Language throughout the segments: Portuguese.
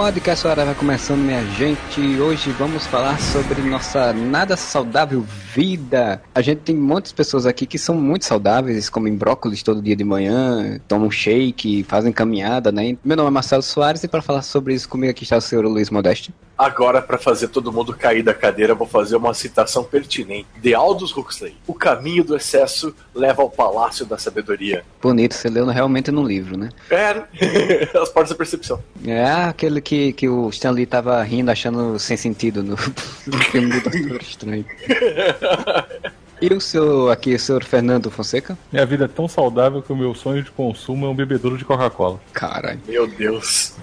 Podcast Hora vai começando, minha gente. Hoje vamos falar sobre nossa nada saudável vida. A gente tem muitas pessoas aqui que são muito saudáveis, comem brócolis todo dia de manhã, tomam shake, fazem caminhada, né? Meu nome é Marcelo Soares e para falar sobre isso comigo aqui está o senhor Luiz Modeste. Agora, para fazer todo mundo cair da cadeira, vou fazer uma citação pertinente de Aldous Huxley. O caminho do excesso leva ao palácio da sabedoria. Bonito, você leu realmente num livro, né? É, as portas da percepção. É aquele que, que o Stanley tava rindo, achando sem sentido no, no filme do Doutor Estranho. E o seu, aqui, o senhor Fernando Fonseca? Minha vida é tão saudável que o meu sonho de consumo é um bebedouro de Coca-Cola. Caralho. Meu Deus.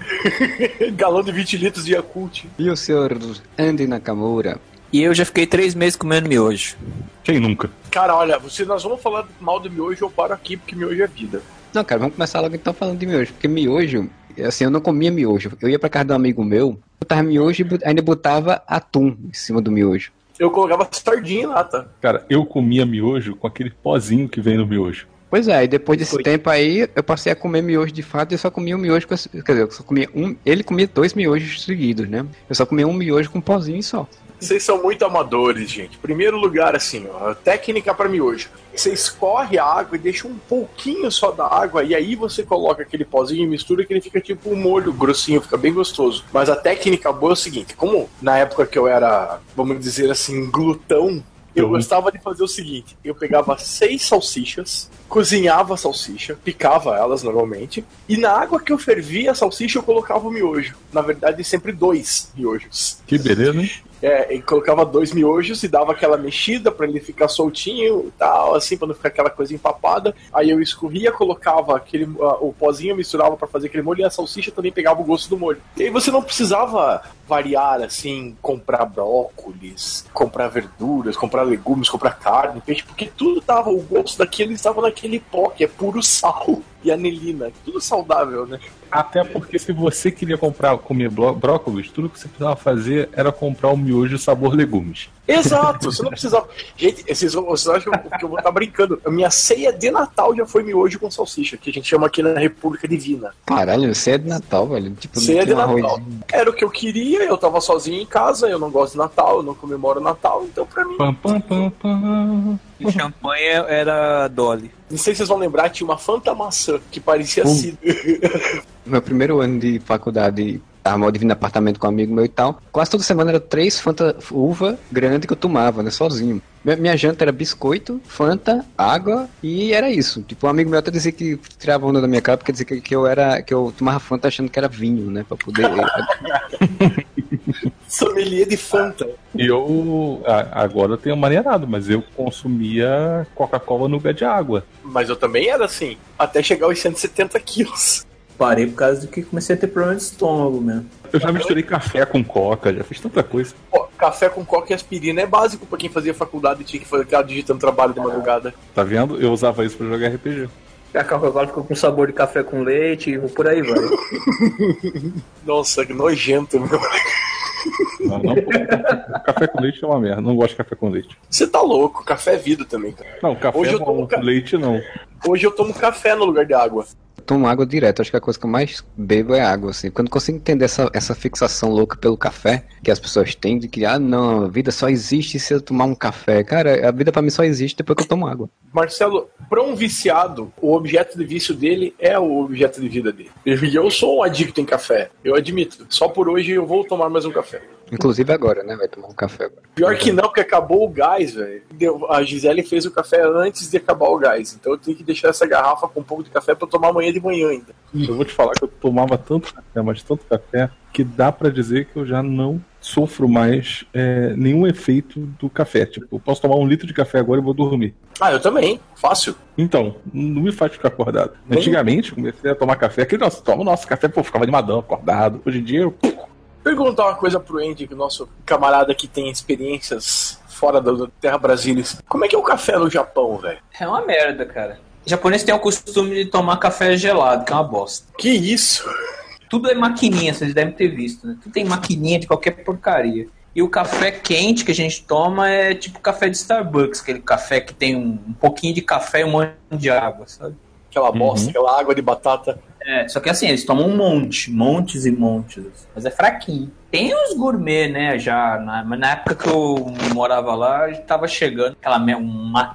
Galão de 20 litros de Yakult. E o senhor Andy Nakamura? E eu já fiquei três meses comendo miojo. Quem nunca? Cara, olha, se nós vamos falar mal do miojo, eu paro aqui, porque miojo é vida. Não, cara, vamos começar logo então falando de miojo. Porque miojo, assim, eu não comia miojo. Eu ia pra casa de um amigo meu, botava miojo e ainda botava atum em cima do miojo. Eu colocava sardinha lá, tá? Cara, eu comia miojo com aquele pozinho que vem no miojo. Pois é, e depois desse Foi. tempo aí, eu passei a comer miojo de fato e eu só comia um miojo com esse, Quer dizer, eu só comia um. Ele comia dois miojos seguidos, né? Eu só comia um miojo com pozinho só. Vocês são muito amadores, gente. Primeiro lugar, assim, ó, técnica para miojo. Você escorre a água e deixa um pouquinho só da água, e aí você coloca aquele pozinho e mistura que ele fica tipo um molho grossinho, fica bem gostoso. Mas a técnica boa é o seguinte: como na época que eu era, vamos dizer assim, glutão, eu gostava de fazer o seguinte: eu pegava seis salsichas, cozinhava a salsicha, picava elas normalmente, e na água que eu fervia a salsicha eu colocava o miojo. Na verdade, sempre dois miojos. Que beleza, hein? É, e colocava dois miojos e dava aquela mexida para ele ficar soltinho e tal, assim, para não ficar aquela coisa empapada. Aí eu escorria, colocava aquele, uh, o pozinho, misturava para fazer aquele molho e a salsicha também pegava o gosto do molho. E aí você não precisava variar, assim, comprar brócolis, comprar verduras, comprar legumes, comprar carne, peixe, porque tudo tava, o gosto daquilo estava naquele pó, que é puro sal e anelina. Tudo saudável, né? Até porque se você queria comprar, comer brócolis, tudo que você precisava fazer era comprar o miojo sabor legumes. Exato, você não precisava. Gente, vocês, vocês acham que eu vou estar brincando? A minha ceia de Natal já foi miojo com salsicha, que a gente chama aqui na República Divina. Caralho, ceia de Natal, velho. Tipo, ceia de Natal. Era o que eu queria, eu tava sozinho em casa, eu não gosto de Natal, eu não comemoro Natal, então pra mim. Pam, pam, pam, pam. O champanhe era Dolly. Não sei se vocês vão lembrar, tinha uma Fanta maçã que parecia uh. assim. Meu primeiro ano de faculdade tava dividindo apartamento com um amigo meu e tal. Quase toda semana era três Fanta uva grande que eu tomava, né? Sozinho. Minha janta era biscoito, Fanta, água e era isso. Tipo, um amigo meu até dizia que tirava onda da minha cara porque dizia que, que eu era que eu tomava Fanta achando que era vinho, né? Pra poder. Sommelier de Fanta. E eu agora tenho maneirado, mas eu consumia Coca-Cola no lugar de água. Mas eu também era assim, até chegar aos 170 quilos. Parei por causa de que comecei a ter problema de estômago mesmo. Eu já misturei café com coca, já fiz tanta coisa. Pô, café com coca e aspirina é básico pra quem fazia faculdade e tinha que fazer aquela digitando trabalho de madrugada. Tá vendo? Eu usava isso pra jogar RPG. A Coca-Cola ficou com sabor de café com leite e por aí vai. Nossa, que nojento, meu. Não, não, café com leite é uma merda. Não gosto de café com leite. Você tá louco, café é vida também, cara. Não, café Hoje eu tomo ca... leite não. Hoje eu tomo café no lugar de água tomo água direto. Acho que a coisa que eu mais bebo é água, assim. Quando consigo entender essa, essa fixação louca pelo café que as pessoas têm, de que, ah, não, a vida só existe se eu tomar um café. Cara, a vida para mim só existe depois que eu tomo água. Marcelo, para um viciado, o objeto de vício dele é o objeto de vida dele. Eu sou um adicto em café, eu admito. Só por hoje eu vou tomar mais um café. Inclusive agora, né? Vai tomar um café agora. Pior que não, porque acabou o gás, velho. A Gisele fez o café antes de acabar o gás. Então eu tenho que deixar essa garrafa com um pouco de café para tomar amanhã de manhã ainda. Eu vou te falar que eu tomava tanto café, mas tanto café, que dá para dizer que eu já não sofro mais é, nenhum efeito do café. Tipo, eu posso tomar um litro de café agora e vou dormir. Ah, eu também. Fácil. Então, não me faz ficar acordado. Bem... Antigamente, comecei a tomar café. Aquele nosso, toma o nosso café, pô, ficava animadão, acordado. Hoje em dia eu Perguntar uma coisa pro Andy, que o nosso camarada que tem experiências fora da Terra Brasília. Como é que é o café no Japão, velho? É uma merda, cara. O japonês tem o costume de tomar café gelado, que é uma bosta. Que isso? Tudo é maquininha, vocês devem ter visto, né? Tudo tem maquininha de qualquer porcaria. E o café quente que a gente toma é tipo café de Starbucks, aquele café que tem um, um pouquinho de café e um monte de água, sabe? Aquela bosta, aquela água de batata. É, só que assim, eles tomam um monte, montes e montes. Mas é fraquinho. Tem uns gourmet, né, já. Na, mas na época que eu morava lá, tava chegando aquela me- um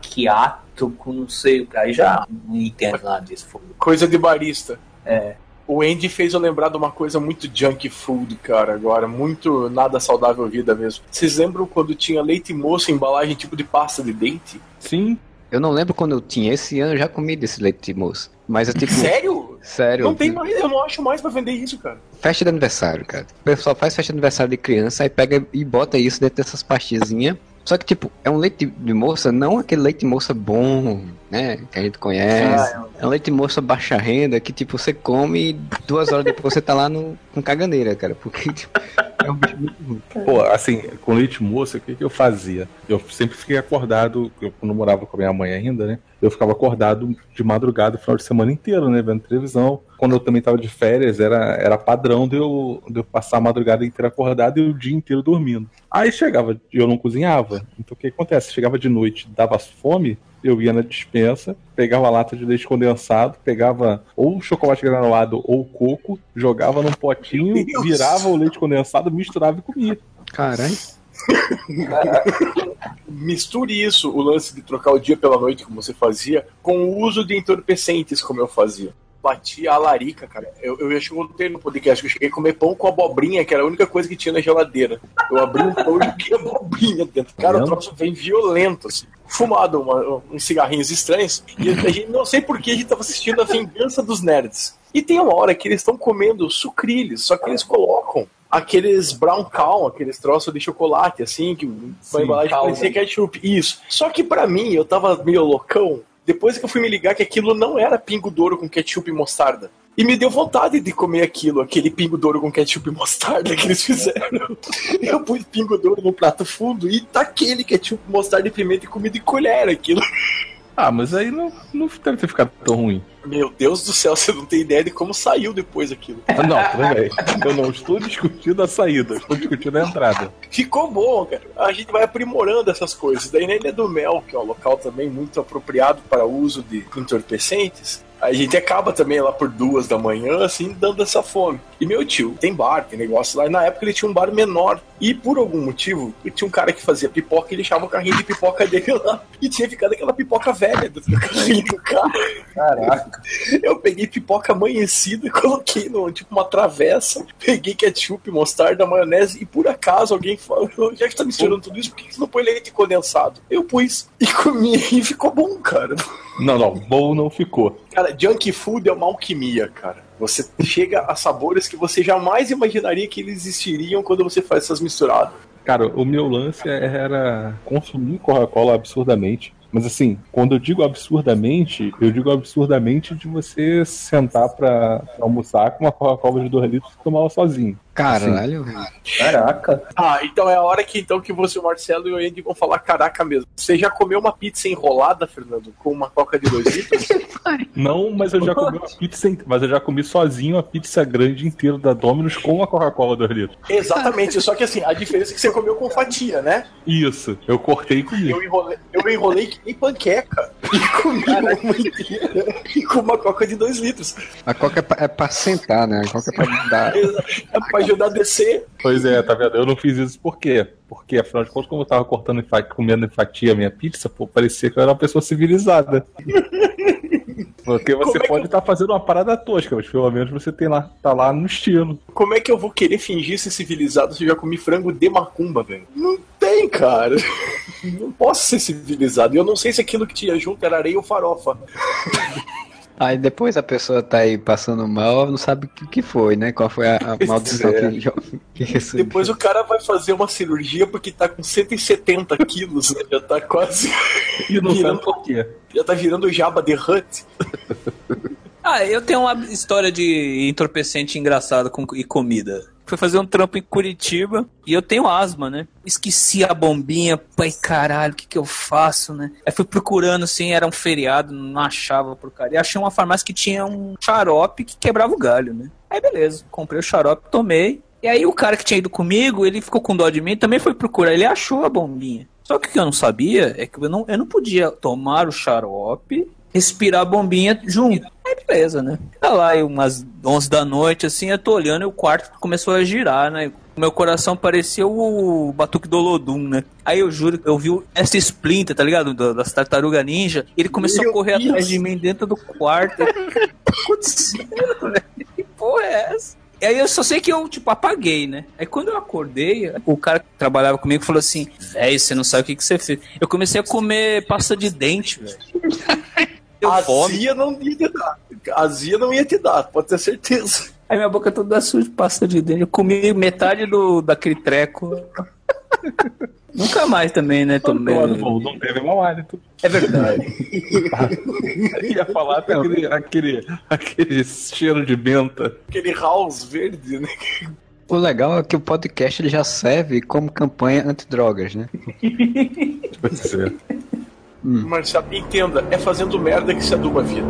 maquiato com não sei o que. Aí já não entendo nada disso. foda. Coisa de barista. É. O Andy fez eu lembrar de uma coisa muito junk food, cara, agora. Muito nada saudável vida mesmo. Vocês lembram quando tinha leite moço em embalagem tipo de pasta de dente? Sim, Eu não lembro quando eu tinha esse ano, eu já comi desse leite moço. Mas é tipo. Sério? Sério. Não tem mais, eu não acho mais pra vender isso, cara. Festa de aniversário, cara. O pessoal faz festa de aniversário de criança, aí pega e bota isso dentro dessas pastinhas. Só que, tipo, é um leite de moça, não aquele leite de moça bom, né? Que a gente conhece. é um leite de moça baixa renda que, tipo, você come e duas horas depois você tá lá no, com caganeira, cara. Porque, tipo, é um bicho muito ruim. Pô, assim, com leite moça, o que, que eu fazia? Eu sempre fiquei acordado, eu, eu morava com a minha mãe ainda, né? Eu ficava acordado de madrugada o final de semana inteiro, né? Vendo televisão. Quando eu também tava de férias, era, era padrão de eu, de eu passar a madrugada inteira acordado e o dia inteiro dormindo. Aí chegava, eu não cozinhava. Então o que acontece? Chegava de noite, dava fome, eu ia na dispensa, pegava a lata de leite condensado, pegava ou chocolate granulado ou coco, jogava num potinho, virava o leite condensado, misturava e comia. Caralho. Misture isso, o lance de trocar o dia pela noite, como você fazia, com o uso de entorpecentes, como eu fazia. Batia a larica, cara. Eu, eu já contei no podcast que eu cheguei a comer pão com abobrinha, que era a única coisa que tinha na geladeira. Eu abri um pão e joguei abobrinha dentro. Cara, o Vendo? troço vem violento, assim. Fumado uma- uns cigarrinhos estranhos. E a gente, não sei por que a gente tava assistindo a vingança dos nerds. E tem uma hora que eles estão comendo sucrilhos, só que eles colocam aqueles brown cow, aqueles troços de chocolate, assim, que a embalagem parecia ketchup. Isso. Só que pra mim, eu tava meio loucão, depois que eu fui me ligar que aquilo não era pingo douro com ketchup e mostarda. E me deu vontade de comer aquilo, aquele pingo douro com ketchup e mostarda que eles fizeram. Eu pus pingo douro no prato fundo e taquei ele ketchup, mostarda e pimenta e comi de colher aquilo. Ah, mas aí não, não deve ter ficado tão ruim. Meu Deus do céu, você não tem ideia de como saiu depois aquilo. Não, bem. Eu não estou discutindo a saída, estou discutindo a entrada. Ficou bom, cara. A gente vai aprimorando essas coisas. Daí na Ilha do Mel, que é um local também muito apropriado para o uso de entorpecentes, a gente acaba também lá por duas da manhã, assim, dando essa fome. E meu tio tem bar, tem negócio lá. E na época ele tinha um bar menor. E por algum motivo, tinha um cara que fazia pipoca e ele deixava o carrinho de pipoca dele lá. E tinha ficado aquela pipoca velha do carrinho do carro. Caraca. Eu peguei pipoca amanhecida e coloquei no, tipo uma travessa, peguei ketchup, mostarda, maionese e por acaso alguém falou, já que tá misturando tudo isso, por que você não põe leite condensado? Eu pus e comi e ficou bom, cara. Não, não, bom não ficou. Cara, junk food é uma alquimia, cara. Você chega a sabores que você jamais imaginaria que eles existiriam quando você faz essas misturadas. Cara, o meu lance era consumir Coca-Cola absurdamente. Mas assim, quando eu digo absurdamente, eu digo absurdamente de você sentar pra, pra almoçar com uma Coca-Cola de 2 litros e tomar ela sozinho. Caralho. Caraca. Ah, então é a hora que então que você, o Marcelo e o Andy vão falar caraca mesmo. Você já comeu uma pizza enrolada, Fernando, com uma coca de 2 litros? Não, mas eu já comi uma pizza, mas eu já comi sozinho a pizza grande inteira da Domino's com a Coca-Cola 2 litros. Exatamente, só que assim, a diferença é que você comeu com fatia, né? Isso, eu cortei e comi. Eu enrolei, eu enrolei que nem panqueca e comi uma inteira e com uma coca de 2 litros. A coca é pra, é pra sentar, né? A coca é pra dar. É pra ajudar a descer. Pois é, tá vendo? Eu não fiz isso por quê? Porque, afinal de contas, como eu tava cortando e comendo em fatia a minha pizza, pô, parecia que eu era uma pessoa civilizada. Porque você é que pode estar fazendo uma parada tosca, mas pelo menos você tem lá, tá lá no estilo. Como é que eu vou querer fingir ser civilizado se eu já comi frango de macumba, velho? Não tem, cara. Não posso ser civilizado. E eu não sei se aquilo que tinha junto era areia ou farofa. Aí depois a pessoa tá aí passando mal, não sabe o que, que foi, né? Qual foi a, a maldição é. que, que recebeu. Depois o cara vai fazer uma cirurgia porque tá com 170 quilos, né? Já tá quase. E não Virando- sabe por quê. Já tá virando o Jabba the Hutt. Ah, eu tenho uma história de entorpecente engraçado com, e comida. Fui fazer um trampo em Curitiba e eu tenho asma, né? Esqueci a bombinha, pai, caralho, o que que eu faço, né? Aí fui procurando, assim, era um feriado, não achava porcaria. Achei uma farmácia que tinha um xarope que quebrava o galho, né? Aí beleza, comprei o xarope, tomei. E aí o cara que tinha ido comigo, ele ficou com dó de mim, também foi procurar, ele achou a bombinha. Só que o que eu não sabia é que eu não, eu não podia tomar o xarope, respirar a bombinha junto. Beleza, né? Tá lá, aí umas 11 da noite, assim, eu tô olhando e o quarto começou a girar, né? Meu coração parecia o Batuque do Olodum, né? Aí eu juro que eu vi essa Splinter, tá ligado? Da- Das tartaruga ninja. Ele começou Meu a correr Deus. atrás de mim dentro do quarto. Tá acontecendo, velho? Que porra é essa? E aí eu só sei que eu, tipo, apaguei, né? Aí quando eu acordei, o cara que trabalhava comigo falou assim, velho, você não sabe o que, que você fez. Eu comecei a comer pasta de dente, velho. Eu fome. Azia não ia te dar. Azia não ia te dar, pode ter certeza. Aí minha boca toda suja de pasta de dente. Eu comi metade do, daquele treco. Nunca mais também, né? Tomei. Não, não, não teve mau hálito. É verdade. Eu ia falar até aquele, aquele, aquele cheiro de menta. Aquele house verde, né? O legal é que o podcast ele já serve como campanha antidrogas, né? Pois é. Mas sabe, entenda, é fazendo merda que se aduba a vida.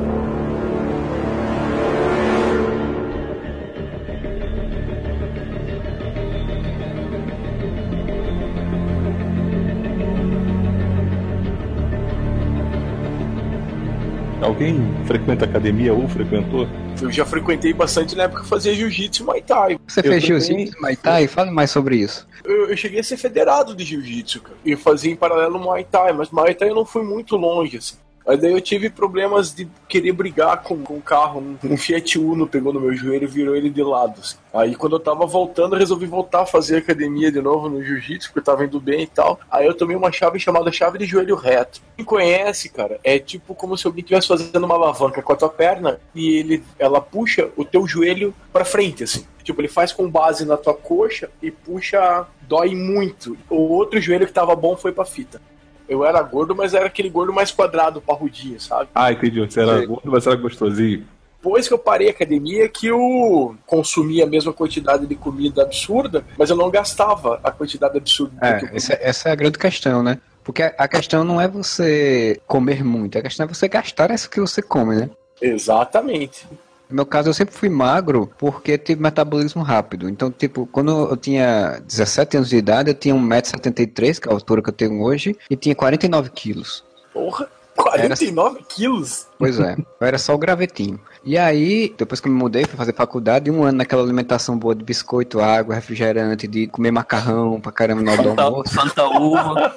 Alguém frequenta academia ou frequentou? Eu já frequentei bastante na época que eu fazia jiu-jitsu e muay thai. Você Eu fez também. jiu-jitsu, Muay Thai? Fale mais sobre isso. Eu, eu cheguei a ser federado de jiu-jitsu, cara. E fazia em paralelo muay thai, mas muay thai eu não fui muito longe, assim. Aí daí eu tive problemas de querer brigar com, o carro. Um, um Fiat Uno pegou no meu joelho e virou ele de lado. assim. Aí quando eu tava voltando, resolvi voltar a fazer academia de novo no jiu-jitsu, porque eu tava indo bem e tal. Aí eu tomei uma chave chamada chave de joelho reto. Quem conhece, cara, é tipo como se alguém estivesse fazendo uma alavanca com a tua perna e ele, ela puxa o teu joelho pra frente, assim. Tipo, ele faz com base na tua coxa e puxa, dói muito. O outro joelho que tava bom foi pra fita. Eu era gordo, mas era aquele gordo mais quadrado, parrudinho, sabe? Ah, entendi. Você era Sim. gordo, mas era gostosinho. Depois que eu parei a academia, que eu consumia a mesma quantidade de comida absurda, mas eu não gastava a quantidade absurda que eu É, essa, essa é a grande questão, né? Porque a a questão não é você comer muito, a questão é você gastar isso que você come, né? Exatamente. No meu caso, eu sempre fui magro porque tive metabolismo rápido. Então, tipo, quando eu tinha 17 anos de idade, eu tinha 1,73m, que é a altura que eu tenho hoje, e tinha 49 quilos. Porra, 49 quilos? Pois é, eu era só o gravetinho. E aí, depois que eu me mudei, fui fazer faculdade, um ano naquela alimentação boa de biscoito, água, refrigerante, de comer macarrão pra caramba do Fanta, almoço. Fanta uva.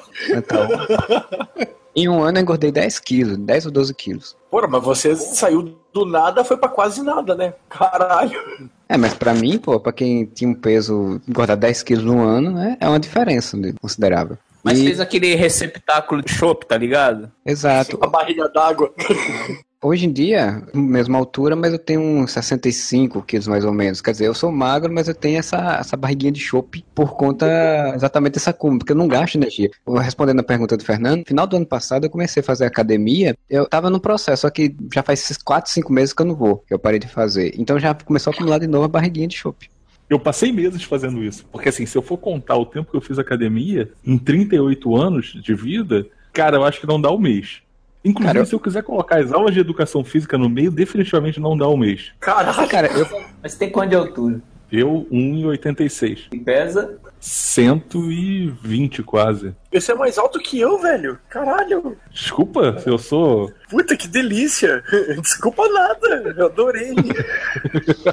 Em um ano eu engordei 10 quilos, 10 ou 12 quilos. Porra, mas você saiu do nada, foi pra quase nada, né? Caralho. É, mas pra mim, pô, pra quem tinha um peso, engordar 10 quilos no ano, né, é uma diferença né, considerável. Mas E- fez aquele receptáculo de chopp, tá ligado? Exato. A barriga d'água. Hoje em dia, mesma altura, mas eu tenho uns 65 quilos mais ou menos. Quer dizer, eu sou magro, mas eu tenho essa, essa barriguinha de chope por conta exatamente dessa cúmulo, porque eu não gasto energia. Respondendo a pergunta do Fernando, final do ano passado eu comecei a fazer academia, eu tava no processo, só que já faz esses 4, 5 meses que eu não vou, que eu parei de fazer. Então já começou a acumular de novo a barriguinha de chope. Eu passei meses fazendo isso. Porque assim, se eu for contar o tempo que eu fiz academia, em 38 anos de vida, cara, eu acho que não dá um mês. Inclusive, Cara, eu- se eu quiser colocar as aulas de educação física no meio, definitivamente não dá um mês. Caralho. Cara, eu, Mas tem quanto de altura? Eu, 1,86. E pesa? 120 quase. Esse é mais alto que eu, velho. Caralho. Desculpa, se eu sou. Puta, que delícia. Desculpa nada. Eu adorei.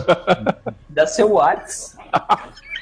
Dá seu Whats.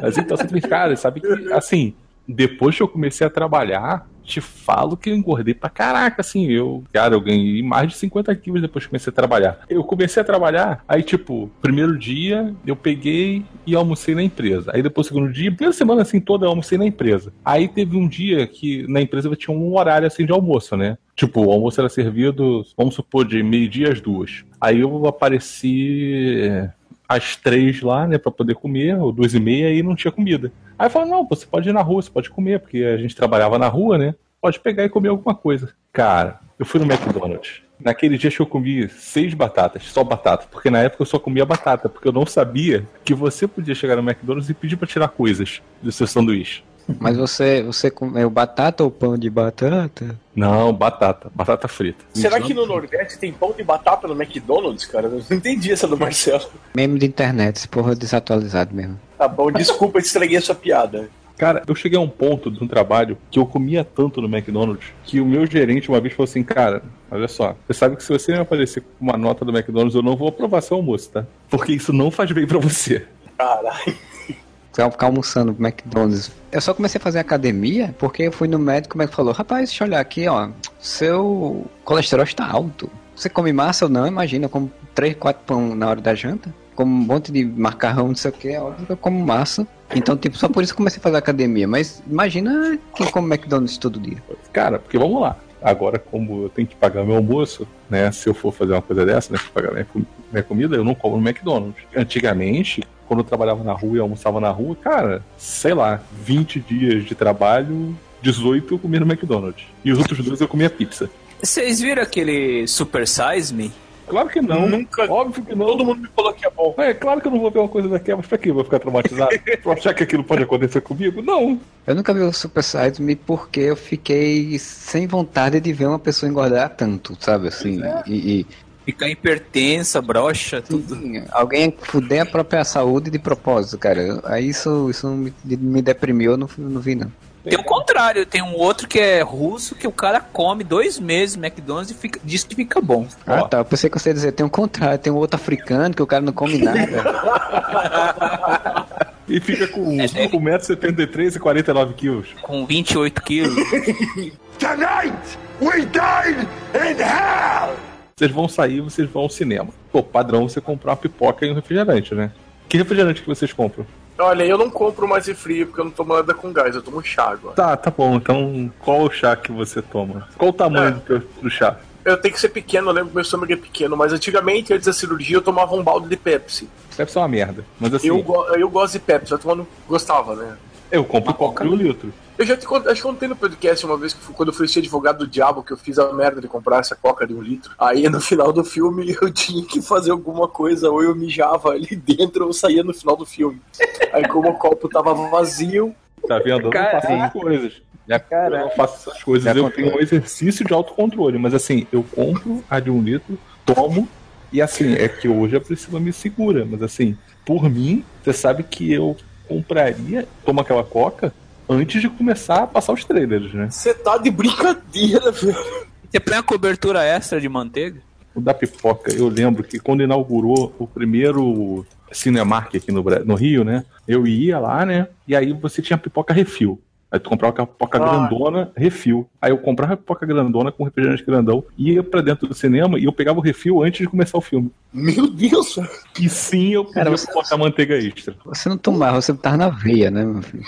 Mas então, você cara, sabe que, assim, depois que eu comecei a trabalhar, te falo que eu engordei pra caraca, assim, eu, cara, eu ganhei mais de 50 quilos depois que comecei a trabalhar. Eu comecei a trabalhar, aí, tipo, primeiro dia, eu peguei e almocei na empresa. Aí depois, segundo dia, primeira semana, assim, toda, eu almocei na empresa. Aí teve um dia que na empresa tinha um horário, assim, de almoço, né? Tipo, o almoço era servido, vamos supor, de meio-dia às duas. Aí eu apareci às três lá, né, pra poder comer, ou duas e meia, e não tinha comida. Aí falei, não, você pode ir na rua, você pode comer, porque a gente trabalhava na rua, né? Pode pegar e comer alguma coisa. Cara, eu fui no McDonald's. Naquele dia que eu comi seis batatas, só batata, porque na época eu só comia batata, porque eu não sabia que você podia chegar no McDonald's e pedir pra tirar coisas do seu sanduíche. Mas você, você comeu batata ou pão de batata? Não, batata, batata frita. Será que no Nordeste tem pão de batata no McDonald's, cara? Eu não entendi essa do Marcelo. Meme de internet, esse porra é desatualizado mesmo. Tá bom, desculpa, estraguei a sua piada. Cara, eu cheguei a um ponto de um trabalho que eu comia tanto no McDonald's que o meu gerente uma vez falou assim: Cara, olha só, você sabe que se você me aparecer com uma nota do McDonald's, eu não vou aprovar seu almoço, tá? Porque isso não faz bem pra você. Caralho. Ficar almoçando McDonald's. Eu só comecei a fazer academia porque eu fui no médico, o médico falou: Rapaz, deixa eu olhar aqui, ó. Seu colesterol está alto. Você come massa ou não? Imagina, eu como 3, 4 pão na hora da janta. Como um monte de macarrão, não sei o que. É óbvio que eu como massa. Então, tipo, só por isso que comecei a fazer academia. Mas imagina quem come McDonald's todo dia. Cara, porque vamos lá. Agora, como eu tenho que pagar meu almoço, né? Se eu for fazer uma coisa dessa, né? Pagar minha, minha comida, eu não como no McDonald's. Antigamente, quando eu trabalhava na rua e almoçava na rua, cara, sei lá, 20 dias de trabalho, 18 eu comia no McDonald's. E os outros dois eu comia pizza. Vocês viram aquele Super Size Me? Claro que não. Nunca. Óbvio que não. Todo mundo me falou que é bom. É claro que eu não vou ver uma coisa daquela, mas pra que eu vou ficar traumatizado? pra achar que aquilo pode acontecer comigo? Não. Eu nunca vi o Super Size Me porque eu fiquei sem vontade de ver uma pessoa engordar tanto, sabe? Assim, e, e- Ficar hipertensa, brocha, tudo. Sim, alguém fuder a própria saúde de propósito, cara. Aí isso, isso me, me deprimiu, eu não, não vi, não. Tem o contrário, tem um outro que é russo que o cara come dois meses McDonald's e fica, diz que fica bom. Ah, Ó. tá. Eu pensei que você ia dizer, tem um contrário, tem um outro africano que o cara não come nada. E fica com É, 1,73m e 49 quilos. Com 28 quilos. Vocês vão sair, vocês vão ao cinema. Pô, padrão você comprar uma pipoca e um refrigerante, né? Que refrigerante que vocês compram? Olha, eu não compro mais refri porque eu não tomo nada com gás, eu tomo chá agora. Tá, tá bom. Então, qual o chá que você toma? Qual o tamanho É. do, teu- do chá? Eu tenho que ser pequeno, eu lembro que meu estômago é pequeno, mas antigamente, antes da cirurgia, eu tomava um balde de Pepsi. Deve ser uma merda. Mas assim, Eu, eu gosto de Pepsi, eu tomando, gostava, né? Compro coca de um litro. Eu já te cont- acho que contei no podcast uma vez que fui- quando eu fui ser advogado do diabo, que eu fiz a merda de comprar essa coca de um litro. Aí no final do filme eu tinha que fazer alguma coisa, ou eu mijava ali dentro ou saía no final do filme. Aí como o copo tava vazio, Tá vendo? Eu não faço essas coisas. Eu não faço essas coisas. Eu contei. tenho um exercício de autocontrole. Mas assim, eu compro a de um litro, tomo. E assim, é que hoje a Priscila me segura. Mas assim, por mim, você sabe que eu compraria, tomo aquela coca, antes de começar a passar os trailers, né? você tá de brincadeira, velho. Você põe a cobertura extra de manteiga? O da pipoca, eu lembro que quando inaugurou o primeiro Cinemark aqui no, no Rio, né? Eu ia lá, né? E aí você tinha pipoca refil. Aí tu comprava aquela pipoca Ah. grandona, refil. Aí eu comprava a pipoca grandona com refrigerante grandão, ia pra dentro do cinema e eu pegava o refil antes de começar o filme. Meu Deus. E sim, eu podia Cara, você- botar manteiga extra. Você não tomava, você tava na veia, né, meu filho?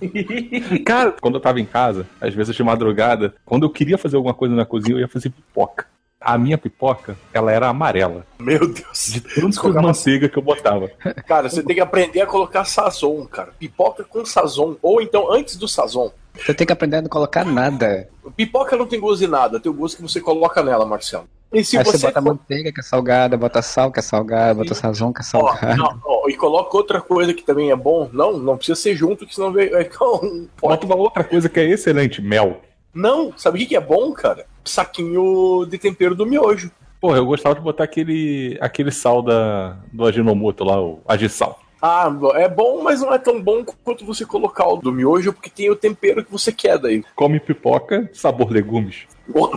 Cara, quando eu tava em casa, às vezes de madrugada, quando eu queria fazer alguma coisa na cozinha, eu ia fazer pipoca. A minha pipoca, ela era amarela. Meu Deus. De tanta colocava- manteiga que eu botava. Cara, você tem que aprender a colocar sazon, cara. Pipoca com sazon. Ou então antes do sazon. Você tem que aprender a não colocar nada. Pipoca não tem gosto de nada, tem o gosto que você coloca nela, Marcelo. E se Aí você, você, bota for- manteiga que é salgada, bota sal que é salgada, bota sazon que é Ó, salgada. não, ó, e coloca outra coisa que também é bom. Não, não precisa ser junto, que senão vai um Bota uma outra coisa que é excelente, mel. Não, sabe o que que é bom, cara? Saquinho de tempero do miojo. Porra, eu gostava de botar aquele, aquele sal da, do Aginomoto lá, o Agisal. Ah, é bom, mas não é tão bom quanto você colocar o do miojo, porque tem o tempero que você quer daí. Come pipoca, sabor legumes.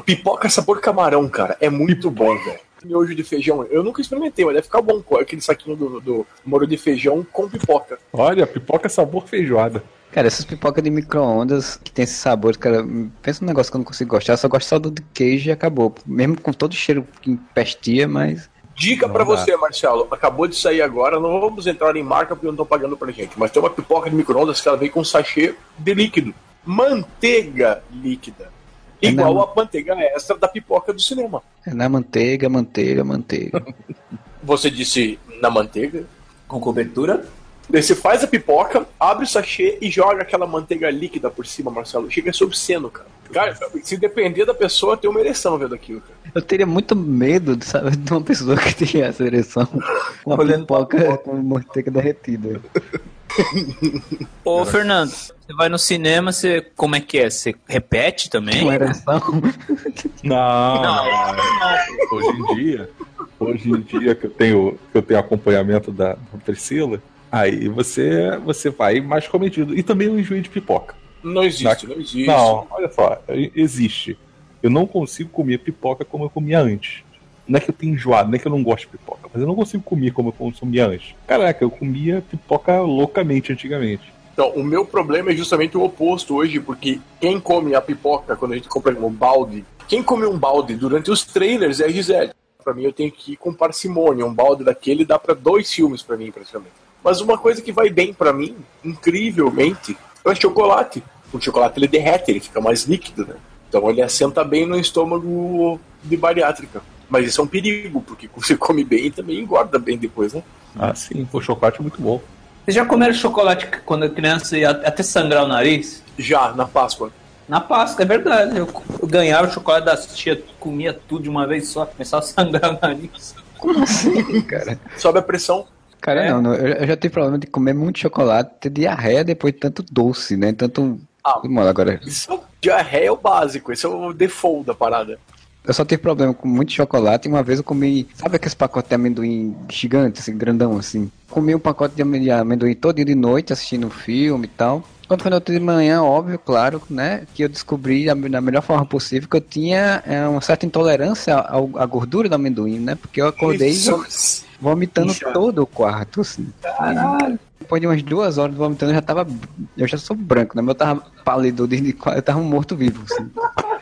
Pipoca sabor camarão, cara, é muito bom, velho. Miojo de feijão, eu nunca experimentei, mas deve ficar bom com aquele saquinho do, do molho de feijão com pipoca. Olha, pipoca sabor feijoada. Cara, essas pipocas de micro-ondas que tem esse sabor, cara, pensa num negócio que eu não consigo gostar, eu só gosto só do queijo e acabou. Mesmo com todo o cheiro que empestia, mas. Dica dá. você, Marcelo, acabou de sair agora, não vamos entrar em marca porque não estão pagando pra gente, mas tem uma pipoca de micro-ondas que ela vem com sachê de líquido. Manteiga líquida. É Igual mesmo? a manteiga extra da pipoca do cinema. É na manteiga, manteiga, manteiga. Você disse na manteiga? Com cobertura? Daí você faz a pipoca, abre o sachê e joga aquela manteiga líquida por cima, Marcelo. Chega a ser obsceno, cara. Cara, se depender da pessoa, tem uma ereção vendo aquilo, cara. Eu teria muito medo de, saber, de uma pessoa que tinha essa ereção com a Olhando pipoca com manteiga derretida. Ô, Fernando, você vai no cinema, você. Como é que é? Você repete também? Com ereção. Não, Não, hoje em dia, hoje em dia que eu tenho, que eu tenho acompanhamento da, da Priscila, aí você, você vai mais comedido. E também o enjoo de pipoca. Não existe, não existe. Não, olha só, existe. Eu não consigo comer pipoca como eu comia antes. Não é que eu tenho enjoado, não é que eu não gosto de pipoca, mas eu não consigo comer como eu consumia antes. Caraca, eu comia pipoca loucamente antigamente. Então, o meu problema é justamente o oposto hoje, porque quem come a pipoca quando a gente compra um balde, quem come um balde durante os trailers é a Gisele. Pra mim, eu tenho que ir com parcimônia. Um balde daquele dá pra dois filmes pra mim, praticamente. Mas uma coisa que vai bem pra mim, incrivelmente, é o chocolate. O chocolate ele derrete, ele fica mais líquido, né? Então ele assenta bem no estômago de bariátrica. Mas isso é um perigo, porque você come bem e também engorda bem depois, né? Ah, sim, o chocolate é muito bom. Vocês já comeram chocolate quando criança ia até sangrar o nariz? Já, na Páscoa. Na Páscoa, é verdade. Eu, ganhava o chocolate das tia, comia tudo de uma vez só, começava a sangrar o nariz. Como assim, cara? Sobe a pressão. Cara, É. não, eu já tive problema de comer muito chocolate, ter diarreia depois de tanto doce, né? Tanto. Ah. Mano, agora. Isso é diarreia é o básico, esse é o default da parada. Eu só tive problema com muito chocolate e uma vez eu comi. Sabe aqueles pacotes de amendoim gigante, assim, grandão assim? Comi um pacote de amendoim, todo de noite assistindo um filme e tal. Quando foi no outro de manhã, óbvio, claro, né? Que eu descobri da, melhor forma possível que eu tinha é, uma certa intolerância à gordura do amendoim, né? Porque eu acordei Isso. Vomitando Inchado. todo o quarto, assim. Caralho. Depois de umas duas horas vomitando, eu já tava. Eu já sou branco, né? Mas eu tava pálido, desde, eu tava morto-vivo, assim.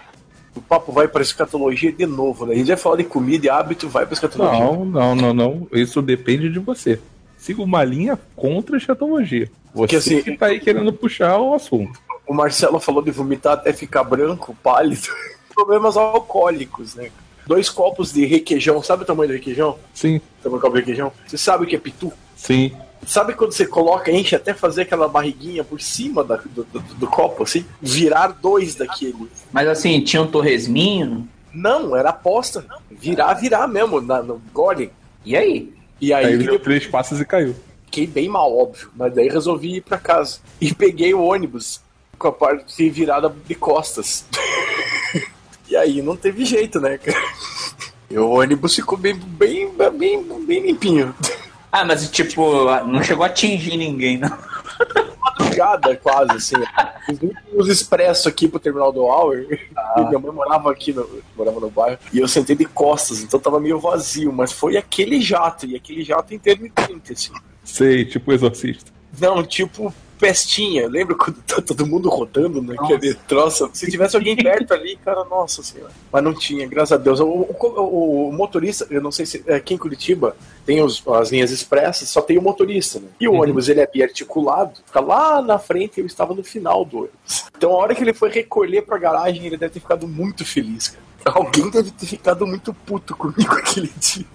O papo vai pra escatologia de novo, né? A gente vai falar de comida e hábito, vai pra escatologia. Não, não, não, não. Isso depende de você. Siga uma linha contra a escatologia. Você Que assim- que tá aí querendo puxar o assunto. O Marcelo falou de vomitar até ficar branco, pálido. Problemas alcoólicos, né? Dois copos de requeijão, sabe o tamanho do requeijão? Sim, Tamanho do copo de requeijão? Você sabe o que é pitu? sim. Sabe quando você coloca, enche até fazer aquela barriguinha por cima da- do, do- do copo, assim? Virar dois daquele. Mas assim, tinha um torresminho. Não, era aposta. Virar, virar mesmo, na, no gole. E aí? E aí, Aí deu eu três passos e caiu. fiquei bem mal, óbvio. Mas daí resolvi ir pra casa. E peguei o ônibus com a parte virada de costas. e aí não teve jeito, né, cara? E o ônibus ficou bem, bem, bem, bem limpinho. Ah, mas tipo, não chegou a atingir ninguém, não. madrugada, quase, assim. Fiz uns expresso aqui pro terminal do Hour. E minha mãe morava aqui, no, morava no bairro. E eu sentei de costas, então tava meio vazio. Mas foi aquele jato, e aquele jato intermitente, assim. Sei, tipo exorcista. Não, tipo pestinha. Lembra quando tá todo mundo rodando naquele troço? Se tivesse alguém perto ali, cara, nossa senhora. Mas não tinha, graças a Deus. O, o- o motorista, eu não sei se é, aqui em Curitiba tem os- as linhas expressas, só tem o motorista, né? E o ônibus ele é biarticulado, fica lá na frente e eu estava no final do ônibus. Então a hora que ele foi recolher pra garagem, ele deve ter ficado muito feliz, cara. Alguém deve ter ficado muito puto comigo aquele dia.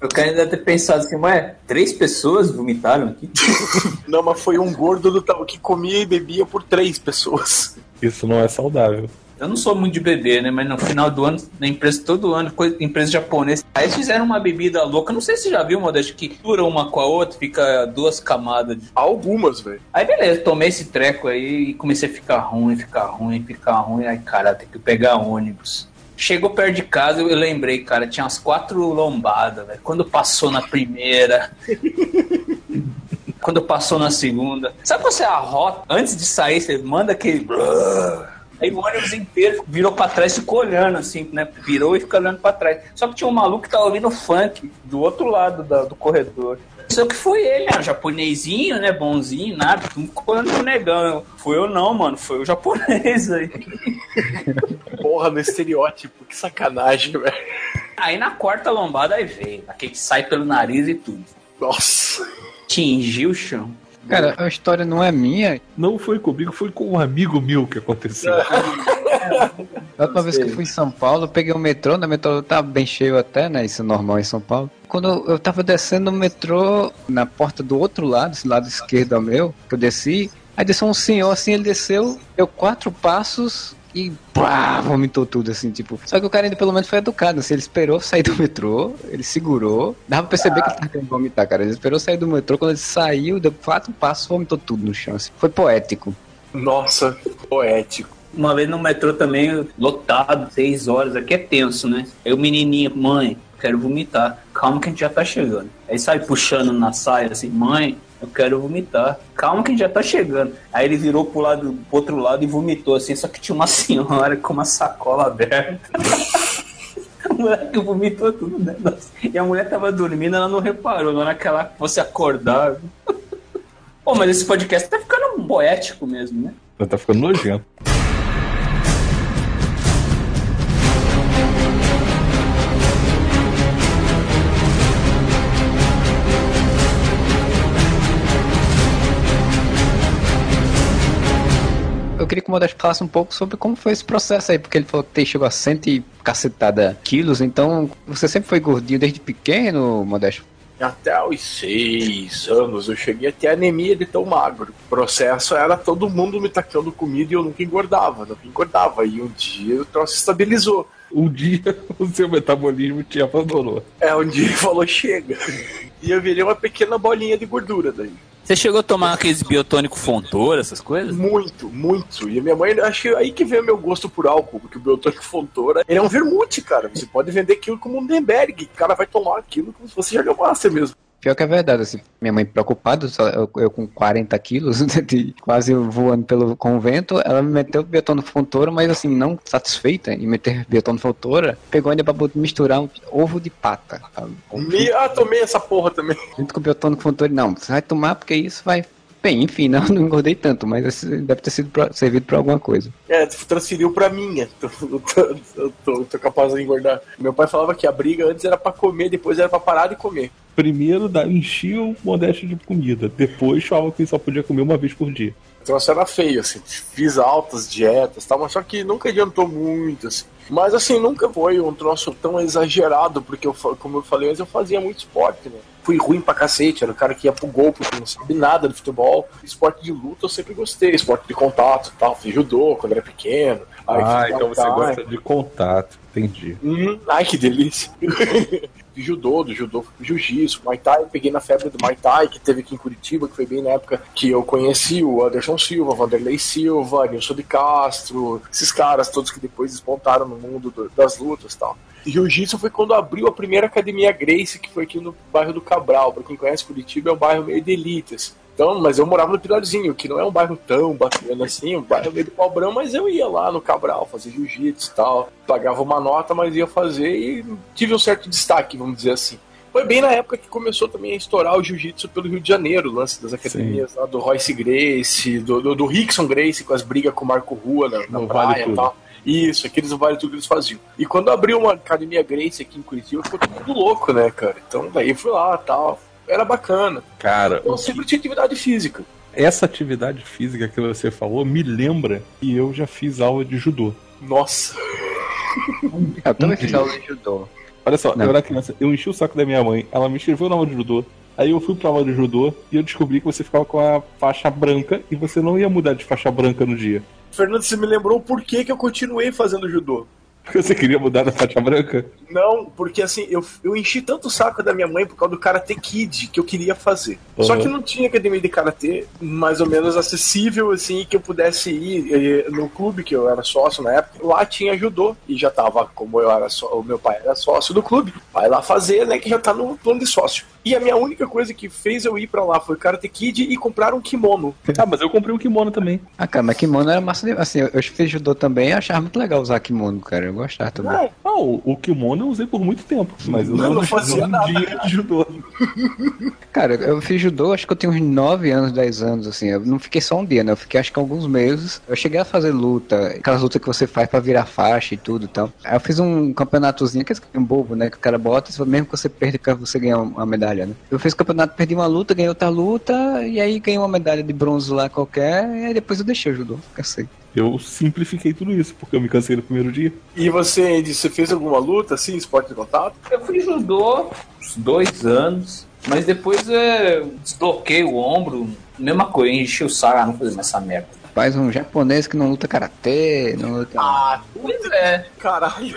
Eu quero ainda ter pensado assim, ué, três pessoas vomitaram aqui? Não, mas foi um gordo do tal que comia e bebia por três pessoas. Isso não é saudável. Eu não sou muito de beber, né? Mas no final do ano, na empresa, todo ano, empresa japonesa. Aí eles fizeram uma bebida louca. Não sei se você já viu, Modeste, que dura uma com a outra, fica duas camadas. De... Algumas, velho. Aí beleza, tomei esse treco aí e comecei a ficar ruim, ficar ruim, ficar ruim. Aí, cara, tem que pegar ônibus. Chegou perto de casa, eu lembrei, cara, tinha umas quatro lombadas, velho. Quando passou na primeira. quando passou na segunda. Sabe quando você arrota? Antes de sair, você manda aquele. Aí o ônibus inteiro virou pra trás, ficou olhando assim, né? Virou e ficou olhando pra trás. Só que tinha um maluco que tava ouvindo funk do outro lado da- do corredor. Só que foi ele, né? O japonesinho, né? Bonzinho, nada. Pro negão. Foi eu não, mano. Foi o japonês aí. Porra, no estereótipo. Que sacanagem, velho. Aí na quarta lombada aí veio. Aquele que sai pelo nariz e tudo. Nossa. Tingiu o chão. Cara, a história não é minha. Não foi comigo, foi com um amigo meu que aconteceu. A última vez que eu fui em São Paulo, eu peguei o metrô, né? O metrô tava bem cheio até, né? Isso é normal em São Paulo. Quando eu- eu tava descendo no metrô, na porta do outro lado, esse lado esquerdo ao meu, que eu desci, aí desceu um senhor assim, ele desceu, deu quatro passos e pá, vomitou tudo, assim, tipo. Só que o cara ainda pelo menos foi educado, assim, ele esperou sair do metrô, ele segurou, dava pra perceber que ele tava querendo vomitar, cara. Ele esperou sair do metrô, quando ele saiu, deu quatro passos, vomitou tudo no chão, assim. Foi poético. Nossa, poético. Uma vez no metrô também, lotado, seis horas, aqui é tenso, né? Aí o menininho, mãe, quero vomitar. Calma que a gente já tá chegando. Aí sai puxando na saia assim, mãe, eu quero vomitar. Calma que já tá chegando. Aí ele virou pro, lado, pro outro lado e vomitou assim, só que tinha uma senhora com uma sacola aberta. A moleque vomitou tudo dentro. E a mulher tava dormindo, ela não reparou. Na hora que ela fosse acordar. Pô, mas esse podcast tá ficando poético mesmo, né? Tá ficando nojento. Eu queria que o Modesto falasse um pouco sobre como foi esse processo aí, porque ele falou que chegou a cento e cacetada quilos, então você sempre foi gordinho desde pequeno, Modesto? Até os seis anos eu cheguei até anemia de tão magro. O processo era todo mundo me tacando comida e eu nunca engordava, nunca engordava. E um dia o troço estabilizou. Um dia o seu metabolismo te abandonou. É, um dia ele falou chega. E eu virei uma pequena bolinha de gordura daí. Você chegou a tomar aqueles biotônico Fontoura, essas coisas? Muito, muito. E a minha mãe, acho que aí que vem o meu gosto por álcool, porque o biotônico Fontoura, ele é um vermute, cara. Você pode vender aquilo como um Denberg. O cara vai tomar aquilo como se fosse Jager Master mesmo. Pior que é verdade, assim, minha mãe preocupada, eu, eu com 40 quilos, de- quase voando pelo convento, ela me meteu biotônico fontoura, mas assim, não satisfeita em meter biotônico fontoura, pegou ainda pra misturar um ovo de pata? Me, ah, tomei essa porra também. Junto com fontoura, não, você vai tomar porque isso vai... Bem, enfim, não, não engordei tanto, mas deve ter sido pra- servido pra alguma coisa. É, transferiu pra minha. Tô, tô, tô- tô- tô capaz de engordar. Meu pai falava que a briga antes era pra comer, depois era pra parar de comer. Primeiro enchia o modesto de comida. Depois falava que só podia comer uma vez por dia. Então isso era feio, assim. Fiz altas dietas tal, mas só que nunca adiantou muito, assim. Mas assim, nunca foi um troço tão exagerado, porque eu, como eu falei antes, eu fazia muito esporte, né? Fui ruim pra cacete, era o cara que ia pro gol porque não sabe nada de futebol. Esporte de luta eu sempre gostei, esporte de contato tal. Fiz judô quando era pequeno. Aí ah, então você gosta de contato. Entendi. Hum, ai, que delícia. de judô, do judô fui jiu-jitsu, Muay Thai, peguei na febre do Muay Thai, que teve aqui em Curitiba, que foi bem na época que eu conheci o Anderson Silva, Vanderlei Silva, Nilson de Castro, esses caras todos que depois despontaram no mundo do- das lutas e tal. Jiu-Jitsu foi quando abriu a primeira academia Grace, que foi aqui no bairro do Cabral. Pra quem conhece Curitiba, é um bairro meio de elites. Então, mas eu morava no Pilarzinho, que não é um bairro tão bacana assim, um bairro meio do pobrão, mas eu ia lá no Cabral fazer jiu-jitsu e tal. Pagava uma nota, mas ia fazer e tive um certo destaque, vamos dizer assim. Foi bem na época que começou também a estourar o jiu-jitsu pelo Rio de Janeiro, o lance das academias lá do Royce Grace, do, do, do Rickson Grace com as brigas com o Marco Rua na, na No praia Vale e tal. Isso, aqueles Vale Tudo que eles faziam. E quando abriu uma academia Grace aqui em Curitiba, ficou tudo louco, né, cara? Então daí fui lá tal. Era bacana. Cara, Então sempre tinha atividade física. essa atividade física que você falou me lembra que eu já fiz aula de judô. Nossa. Eu também fiz aula de judô. Olha só, Não. eu era criança, eu enchi o saco da minha mãe, ela me inscreveu na aula de judô. Aí eu fui pra aula de judô e eu descobri que você ficava com a faixa branca e você não ia mudar de faixa branca no dia. Fernando, você me lembrou por que, que eu continuei fazendo judô. Porque você queria mudar da faixa branca? Não, porque assim, eu, eu enchi tanto o saco da minha mãe por causa do Karate Kid que eu queria fazer. Só Uhum. que não tinha academia de Karatê mais ou menos acessível, assim, que eu pudesse ir eh, no clube que eu era sócio na época. Lá tinha judô e já tava, como eu era só, o meu pai era sócio do clube, vai lá fazer, né, que já tá no plano de sócio. E a minha única coisa que fez eu ir pra lá foi Karate Kid e comprar um kimono. Ah, mas eu comprei um kimono também. Ah, cara, mas kimono era massa de... Assim, eu, eu fiz judô também e achava muito legal usar kimono, cara. Eu gostava também. Ah, o, kimono eu usei por muito tempo, mas eu Não, não, não fazia não nada. dia de judô. Cara, eu fiz judô, acho que eu tinha uns 9 anos, 10 anos, assim. Eu não fiquei só um dia, né? Eu fiquei acho que alguns meses. Eu cheguei a fazer luta, aquelas lutas que você faz pra virar faixa e tudo e tal. Aí eu fiz um campeonatozinho, que é um bobo, né? Que o cara bota, mesmo que você perca, você ganha uma medalha, né? Eu fiz o campeonato, perdi uma luta, ganhei outra luta, e aí ganhei uma medalha de bronze lá qualquer, e aí depois eu deixei o judô, cansei. Eu simplifiquei tudo isso, porque eu me cansei no primeiro dia. E você, Andy, você fez alguma luta, assim, esporte de contato? Eu fui judô uns dois anos, mas depois é, desbloqueei o ombro, mesma coisa, enchi o saco, ah, não fazer mais essa merda. Faz um japonês que não luta karatê, não luta. Ah, Pois é. caralho.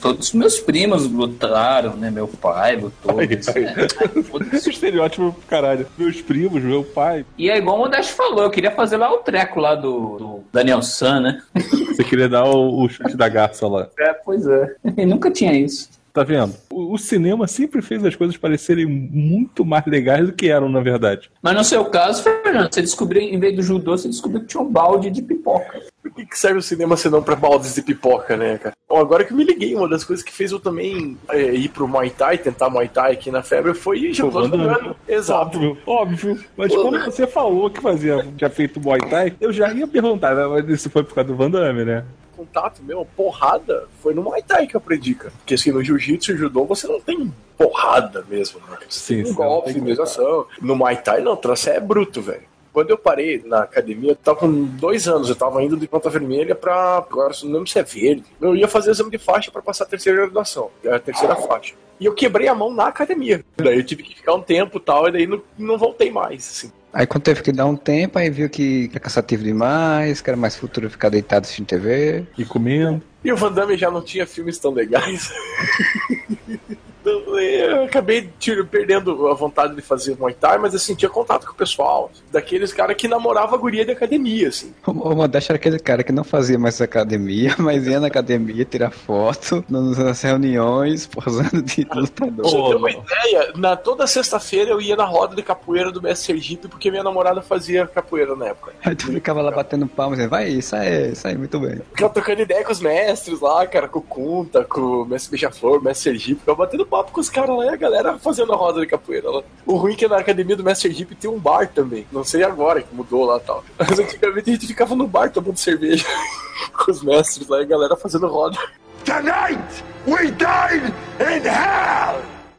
Todos os meus primos lutaram, né? Meu pai lutou. Aí, isso aí. é. Foda-se. Esse estereótipo, caralho. Meus primos, meu pai. E é igual o Modesto falou, eu queria fazer lá o treco lá do, do Daniel San, né? Você queria dar o, o chute da garça lá. É, pois é. E nunca tinha isso. Tá vendo? O, o cinema sempre fez as coisas parecerem muito mais legais do que eram, na verdade. Mas no seu caso, Fernando, você descobriu, em vez do judô, você descobriu que tinha um balde de pipoca. Por que, que serve o cinema senão pra baldes de pipoca, né, cara? Bom, agora que eu me liguei, uma das coisas que fez eu também é, ir pro Muay Thai, tentar Muay Thai aqui na febre, foi Van Damme. Exato. Óbvio, óbvio. Mas quando você falou que fazia, tinha feito Muay Thai, eu já ia perguntar, né? mas isso foi por causa do Van Damme, né? Contato mesmo, porrada, foi no Muay Thai que eu aprendi, cara. Porque assim, no Jiu-Jitsu e Judô você não tem porrada mesmo, né? Você Sim, tem sim, um golpe, tem finalização. No Muay Thai não, você é bruto, velho. Quando eu parei na academia, eu tava com dois anos, eu tava indo de ponta vermelha pra. Agora não lembro se é verde. Eu ia fazer exame de faixa pra passar a terceira graduação, a terceira faixa. E eu quebrei a mão na academia. Daí eu tive que ficar um tempo e tal, e daí não, não voltei mais, assim. Aí quando teve que dar um tempo, aí viu que é cansativo demais, que era mais futuro ficar deitado assistindo TV. E comendo. E o Van Damme já não tinha filmes tão legais. Então, eu acabei tiro, perdendo a vontade de fazer Muay Thai, mas assim, tinha contato com o pessoal. Daqueles caras que namorava a guria de academia, assim. O o Modesto era aquele cara que não fazia mais academia, mas ia na academia tirar foto nas reuniões, posando de Pra lutador. você ter uma ideia, na, toda sexta-feira eu ia na roda de capoeira do Mestre Sergipe porque minha namorada fazia capoeira na época. Aí tu ficava lá batendo palmas, vai, isso aí, isso aí, muito bem. Ficava trocando ideia com os mestres lá, cara, com o Kunta, com o Mestre Beija-Flor, o Mestre Sergipe, ficava batendo papo com os caras lá e a galera fazendo a roda de capoeira lá. O ruim é que na academia do Mestre Sergipe tem um bar também. Não sei agora que mudou lá e tal. Mas antigamente a gente ficava no bar tomando cerveja com os mestres lá e a galera fazendo roda.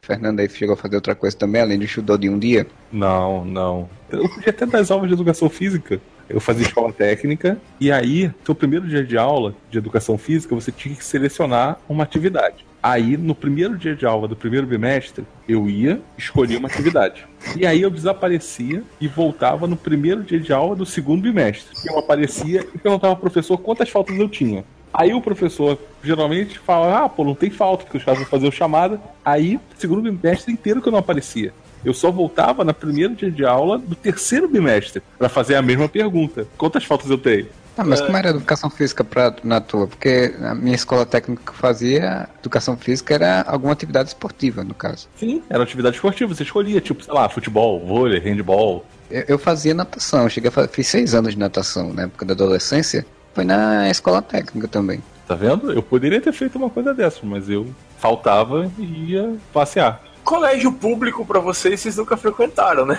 Fernando aí chegou a fazer outra coisa também, além de judô de um dia. Não, não. Eu podia até dar as aulas de educação física. Eu fazia escola técnica, e aí, seu primeiro dia de aula de educação física, você tinha que selecionar uma atividade. Aí, no primeiro dia de aula do primeiro bimestre, eu ia, escolhia uma atividade. E aí eu desaparecia e voltava no primeiro dia de aula do segundo bimestre. Eu aparecia e perguntava ao professor quantas faltas eu tinha. Aí o professor geralmente fala, ah, pô, não tem falta, porque os caras vão fazer o chamada. Aí, segundo bimestre inteiro que eu não aparecia. Eu só voltava na primeiro dia de aula do terceiro bimestre para fazer a mesma pergunta. Quantas faltas eu tenho? Ah, mas como era educação física pra, na tua? Porque a minha escola técnica que eu fazia, educação física era alguma atividade esportiva, no caso. Sim, era atividade esportiva. Você escolhia, tipo, sei lá, futebol, vôlei, handball. Eu, eu fazia natação, eu cheguei a fa- fiz seis anos de natação na época da adolescência. Foi na escola técnica também. Tá vendo? Eu poderia ter feito uma coisa dessa, mas eu faltava e ia passear. Colégio público pra vocês, vocês nunca frequentaram, né?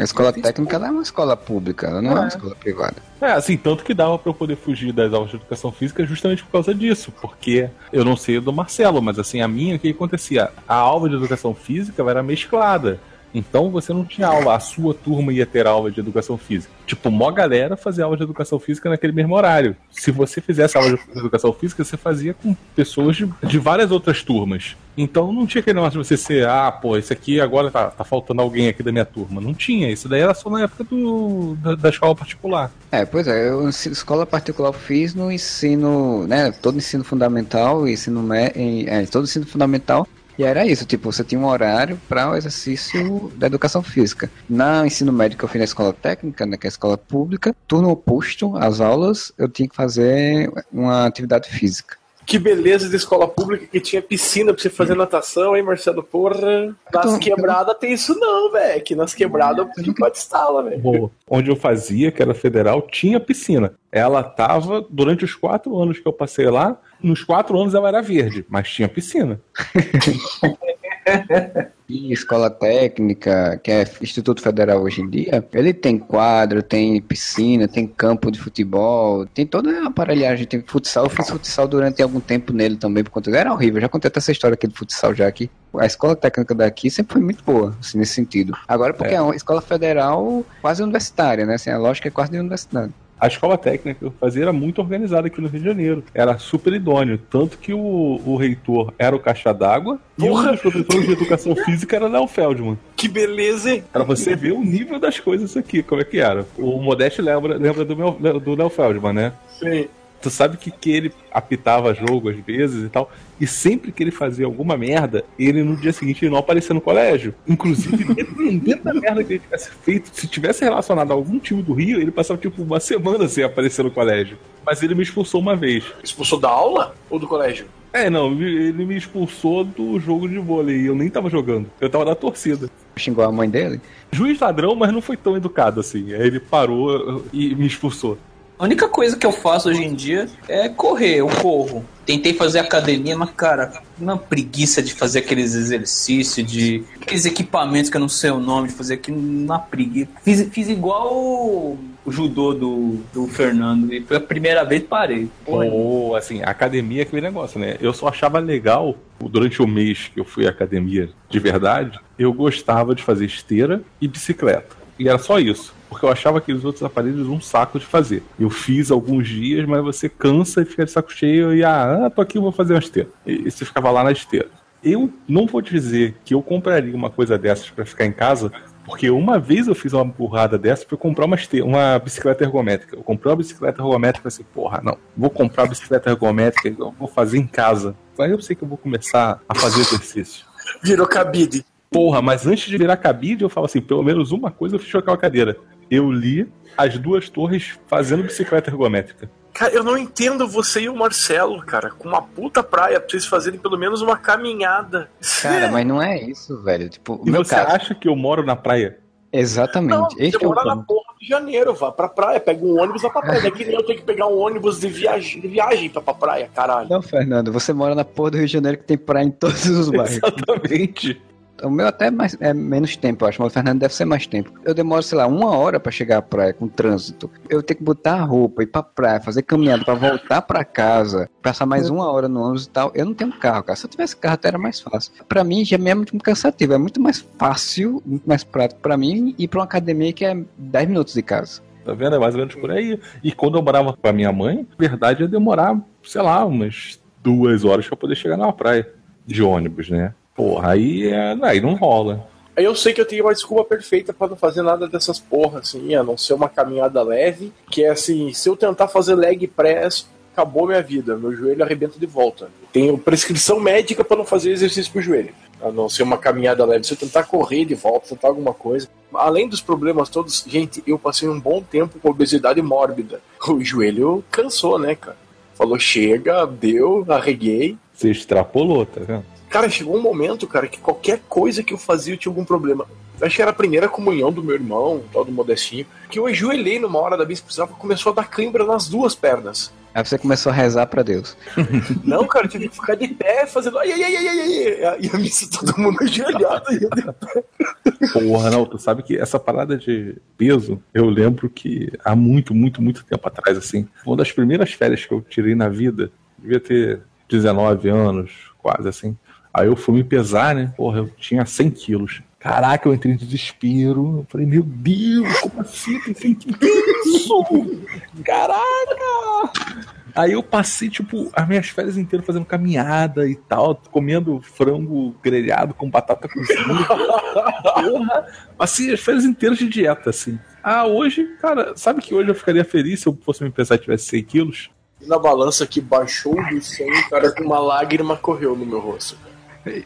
A escola técnica ela é uma escola pública, ela não é, É. uma escola privada. É, assim, tanto que dava pra eu poder fugir das aulas de educação física justamente por causa disso, porque eu não sei do Marcelo, mas assim, a minha, o que acontecia? A aula de educação física era mesclada. Então você não tinha aula, a sua turma ia ter aula de educação física. Tipo, mó galera fazia aula de educação física naquele mesmo horário. Se você fizesse aula de educação física, você fazia com pessoas de, de várias outras turmas. Então não tinha aquele negócio de você ser, ah, pô, esse aqui agora tá, tá faltando alguém aqui da minha turma. Não tinha. Isso daí era só na época do, da, da escola particular. É, pois é, eu escola particular fiz no ensino, né, todo ensino fundamental, ensino mé- em, é, todo ensino fundamental, e era isso, tipo, você tinha um horário para o exercício da educação física. Na ensino médio que eu fiz na escola técnica, né, que é a escola pública, turno oposto às aulas, eu tinha que fazer uma atividade física. Que beleza de escola pública que tinha piscina pra você fazer natação, hein, Marcelo? Porra. Nas Então- quebradas tem isso não, velho. Que nas quebradas não pode estar lá, velho. Onde eu fazia, que era federal, tinha piscina. Ela tava, durante os quatro anos que eu passei lá, nos quatro anos ela era verde, mas tinha piscina. E escola técnica, que é Instituto Federal hoje em dia, ele tem quadro, tem piscina, tem campo de futebol, tem toda a aparelhagem, tem futsal. Eu fiz futsal durante algum tempo nele também, por conta era horrível. Já contei até essa história aqui do futsal já aqui. A escola técnica daqui sempre foi muito boa, assim, nesse sentido. Agora, porque é, uma escola federal quase universitária, né? Assim, a lógica é quase de universidade. A escola técnica que eu fazia era muito organizada aqui no Rio de Janeiro. Era super idôneo. Tanto que o, o reitor era o caixa d'água e um dos professores de educação física era Léo Feldman. Que beleza, hein? Pra você ver o nível das coisas aqui, como é que era. O Modeste lembra, lembra do, meu, do Léo Feldman, né? Sim. Tu sabe que, que ele apitava jogo às vezes e tal. E sempre que ele fazia alguma merda, ele no dia seguinte não aparecia no colégio. Inclusive, dependendo da merda que ele tivesse feito, se tivesse relacionado a algum time do Rio, ele passava tipo uma semana sem aparecer no colégio. Mas ele me expulsou uma vez. Expulsou da aula ou do colégio? É, não, ele me expulsou do jogo de vôlei. Eu nem tava jogando. Eu tava na torcida. Xingou a mãe dele? Juiz ladrão, mas não foi tão educado assim. Aí ele parou e me expulsou. A única coisa que eu faço hoje em dia é correr, eu corro. Tentei fazer academia, mas, cara, uma preguiça de fazer aqueles exercícios, de aqueles equipamentos que eu não sei o nome, de fazer aquilo na preguiça. Fiz, fiz igual o, judô do, do Fernando, e foi a primeira vez que parei. Ou, assim, academia é aquele negócio, né? Eu só achava legal, durante o mês que eu fui à academia de verdade, eu gostava de fazer esteira e bicicleta. E era só isso. Porque eu achava aqueles outros aparelhos um saco de fazer. Eu fiz alguns dias, mas você cansa e fica de saco cheio e, ah, tô aqui, vou fazer uma esteira. E você ficava lá na esteira. Eu não vou te dizer que eu compraria uma coisa dessas para ficar em casa, porque uma vez eu fiz uma burrada dessa pra comprar uma, uma bicicleta ergométrica. Eu comprei uma bicicleta ergométrica e assim, porra, não, vou comprar uma bicicleta ergométrica vou fazer em casa. Aí eu sei que eu vou começar a fazer exercício. Virou cabide. Porra, mas antes de virar cabide, eu falo assim, pelo menos uma coisa eu fiz com aquela cadeira. Eu li as duas torres fazendo bicicleta ergométrica. Cara, eu não entendo você e o Marcelo, cara, com uma puta praia pra vocês fazerem pelo menos uma caminhada. Cara, mas não é isso, velho. Tipo, o E meu você caso. acha que eu moro na praia? Exatamente. Não, Este você é o mora na ponto. porra de janeiro, vá pra praia, pega um ônibus, vai pra praia. Daqui nem eu tenho que pegar um ônibus de viagem, de viagem pra, pra praia, caralho. Não, Fernando, você mora na porra do Rio de Janeiro que tem praia em todos os bairros. Exatamente. O meu até é, mais, é menos tempo, eu acho, mas o Fernando deve ser mais tempo. Eu demoro, sei lá, uma hora pra chegar à praia com trânsito. Eu tenho que botar a roupa, ir pra praia, fazer caminhada pra voltar pra casa, passar mais uma hora no ônibus e tal. Eu não tenho carro, cara. Se eu tivesse carro, até era mais fácil. Pra mim, já é muito cansativo. É muito mais fácil, muito mais prático pra mim ir pra uma academia que é 10 minutos de casa. Tá vendo? É mais ou menos por aí. E quando eu morava com a minha mãe, na verdade ia demorar, sei lá, umas duas horas pra poder chegar na praia. De ônibus, né? Porra, aí, é, aí não rola. Aí eu sei que eu tenho uma desculpa perfeita pra não fazer nada dessas porras, assim, a não ser uma caminhada leve, que é assim, se eu tentar fazer leg press, acabou minha vida, meu joelho arrebenta de volta. Tenho prescrição médica pra não fazer exercício pro joelho. A não ser uma caminhada leve, se eu tentar correr de volta, tentar alguma coisa. Além dos problemas todos, gente, eu passei um bom tempo com obesidade mórbida. O joelho cansou, né, cara? Falou, chega, deu, arreguei. Você extrapolou, tá vendo? Cara, chegou um momento, cara, que qualquer coisa que eu fazia eu tinha algum problema. Acho que era a primeira comunhão do meu irmão, tal do Modestinho, que eu ajoelhei numa hora da missa, precisava, começou a dar cãibra nas duas pernas. Aí você começou a rezar pra Deus. Não, cara, eu tive que ficar de pé, fazendo ai, ai, ai, ai, ai, ai, e a missa todo mundo ajoelhado. E. Porra, não, tu sabe que essa parada de peso, eu lembro que há muito, muito, muito tempo atrás, assim, uma das primeiras férias que eu tirei na vida, devia ter 19 anos, quase assim. Aí eu fui me pesar, né? Porra, eu tinha 100 quilos. Caraca, eu entrei em desespero. Eu falei, meu Deus, como assim? Tem 100 quilos? Que? Caraca! Aí eu passei, tipo, as minhas férias inteiras fazendo caminhada e tal, comendo frango grelhado com batata cozida. Porra! Passei as férias inteiras de dieta, assim. Ah, hoje, cara, sabe que hoje eu ficaria feliz se eu fosse me pesar e tivesse 100 quilos? Na balança que baixou do 100, cara, com uma lágrima correu no meu rosto.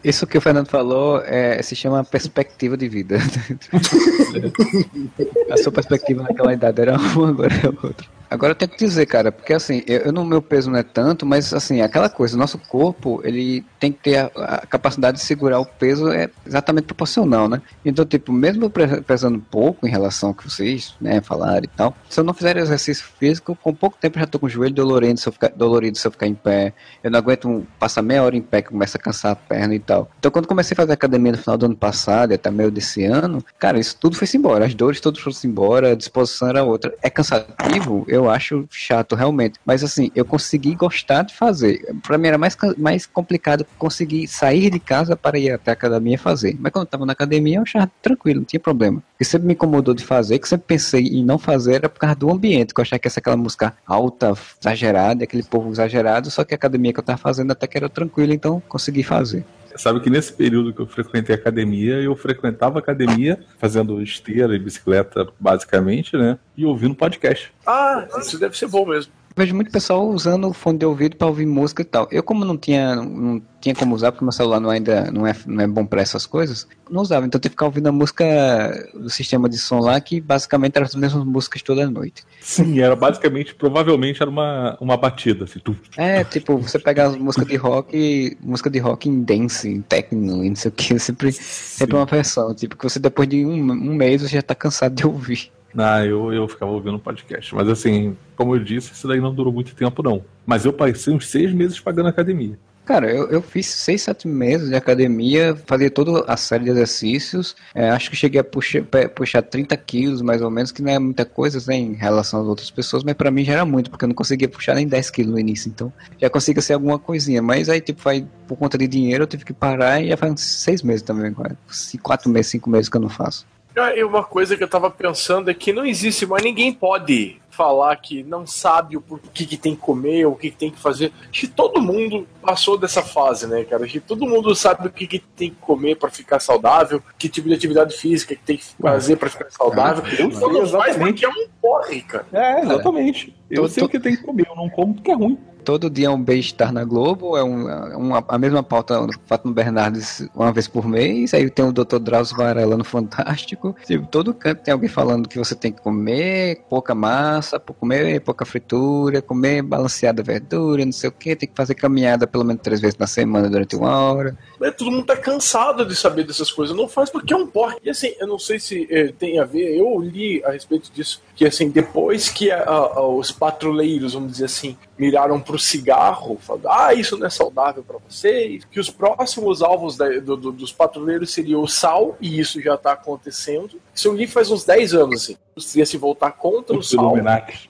Isso que o Fernando falou é, se chama perspectiva de vida. A sua perspectiva naquela idade era uma, agora é outra. Agora eu tenho que dizer, cara, porque assim, eu, eu no meu peso não é tanto, mas assim, aquela coisa, nosso corpo, ele tem que ter a, a capacidade de segurar o peso é exatamente proporcional, né? Então, tipo, mesmo pesando pouco em relação ao que vocês, né, falaram e tal, se eu não fizer exercício físico, com pouco tempo eu já tô com o joelho dolorido se eu ficar, dolorido se eu ficar em pé, eu não aguento um- passar meia hora em pé que começa a cansar a perna e tal. Então, quando comecei a fazer academia no final do ano passado e até meio desse ano, cara, isso tudo foi-se embora. As dores todas foram-se embora, a disposição era outra. É cansativo? Eu eu acho chato realmente. Mas assim, eu consegui gostar de fazer. Pra mim era mais, mais complicado conseguir sair de casa para ir até a academia fazer. Mas quando eu tava na academia, eu achava tranquilo, não tinha problema. O que sempre me incomodou de fazer, que sempre pensei em não fazer, era por causa do ambiente, que eu achava que ser aquela música alta, exagerada, aquele povo exagerado, só que a academia que eu tava fazendo até que era tranquila, então consegui fazer. Sabe que nesse período que eu frequentei a academia, eu frequentava a academia fazendo esteira e bicicleta, basicamente, né? E ouvindo podcast. Ah, isso deve ser bom mesmo. Vejo muito pessoal usando o fone de ouvido para ouvir música e tal. Eu, como não tinha, não tinha como usar, porque meu celular não, ainda não é, não é bom para essas coisas, não usava. Então eu tive que ficar ouvindo a música do sistema de som lá, que basicamente eram as mesmas músicas toda noite. Sim, era basicamente, provavelmente era uma, uma batida, assim, tu, É, tipo, você pega as músicas de rock, música de rock em dance, em techno, e não sei o que, sempre, sempre uma versão. Tipo, que você depois de um, um mês você já tá cansado de ouvir. Ah, eu, eu ficava ouvindo podcast. Mas assim, como eu disse, isso daí não durou muito tempo, não. Mas eu passei uns seis meses pagando academia. Cara, eu, eu fiz seis, sete meses de academia, fazia toda a série de exercícios. é, acho que cheguei a puxar, puxar 30 quilos, mais ou menos, que não é muita coisa né, em relação às outras pessoas, mas pra mim já era muito, porque eu não conseguia puxar nem 10 quilos no início. Então já conseguia ser alguma coisinha. Mas aí, tipo, vai, por conta de dinheiro, eu tive que parar e já faz uns seis meses também, quatro meses, cinco meses que eu não faço. Ah, E uma coisa que eu tava pensando é que não existe, mas ninguém pode falar que não sabe o porquê que tem que comer, ou o que que tem que fazer. Acho que todo mundo passou dessa fase, né, cara? Acho que todo mundo sabe o que, que tem que comer pra ficar saudável, que tipo de atividade física que tem que fazer pra ficar saudável. eu não sei, faz exatamente. porque é um porre, cara. É, exatamente. Eu tô- sei o que tem que comer, eu não como porque é ruim. Todo dia é um bem-estar na Globo, é um, é uma- a mesma pauta Fátima Bernardes uma vez por mês, aí tem o Dr. Drauzio Varela no Fantástico. Tipo, todo canto tem alguém falando que você tem que comer pouca massa, comer pouca fritura, comer balanceada verdura, não sei o que, tem que fazer caminhada pelo menos três vezes na semana durante uma hora. né, todo mundo tá cansado de saber dessas coisas. Não faz porque é um porre. E assim, eu não sei se eh, tem a ver, eu li a respeito disso, que assim, depois que a- a- os patrulheiros, vamos dizer assim, miraram pro cigarro, falando, ah, isso não é saudável pra vocês, que os próximos alvos da- do- do- dos patrulheiros seriam o sal, e isso já tá acontecendo. Isso eu li faz uns 10 anos, assim. A indústria se voltar contra o sal.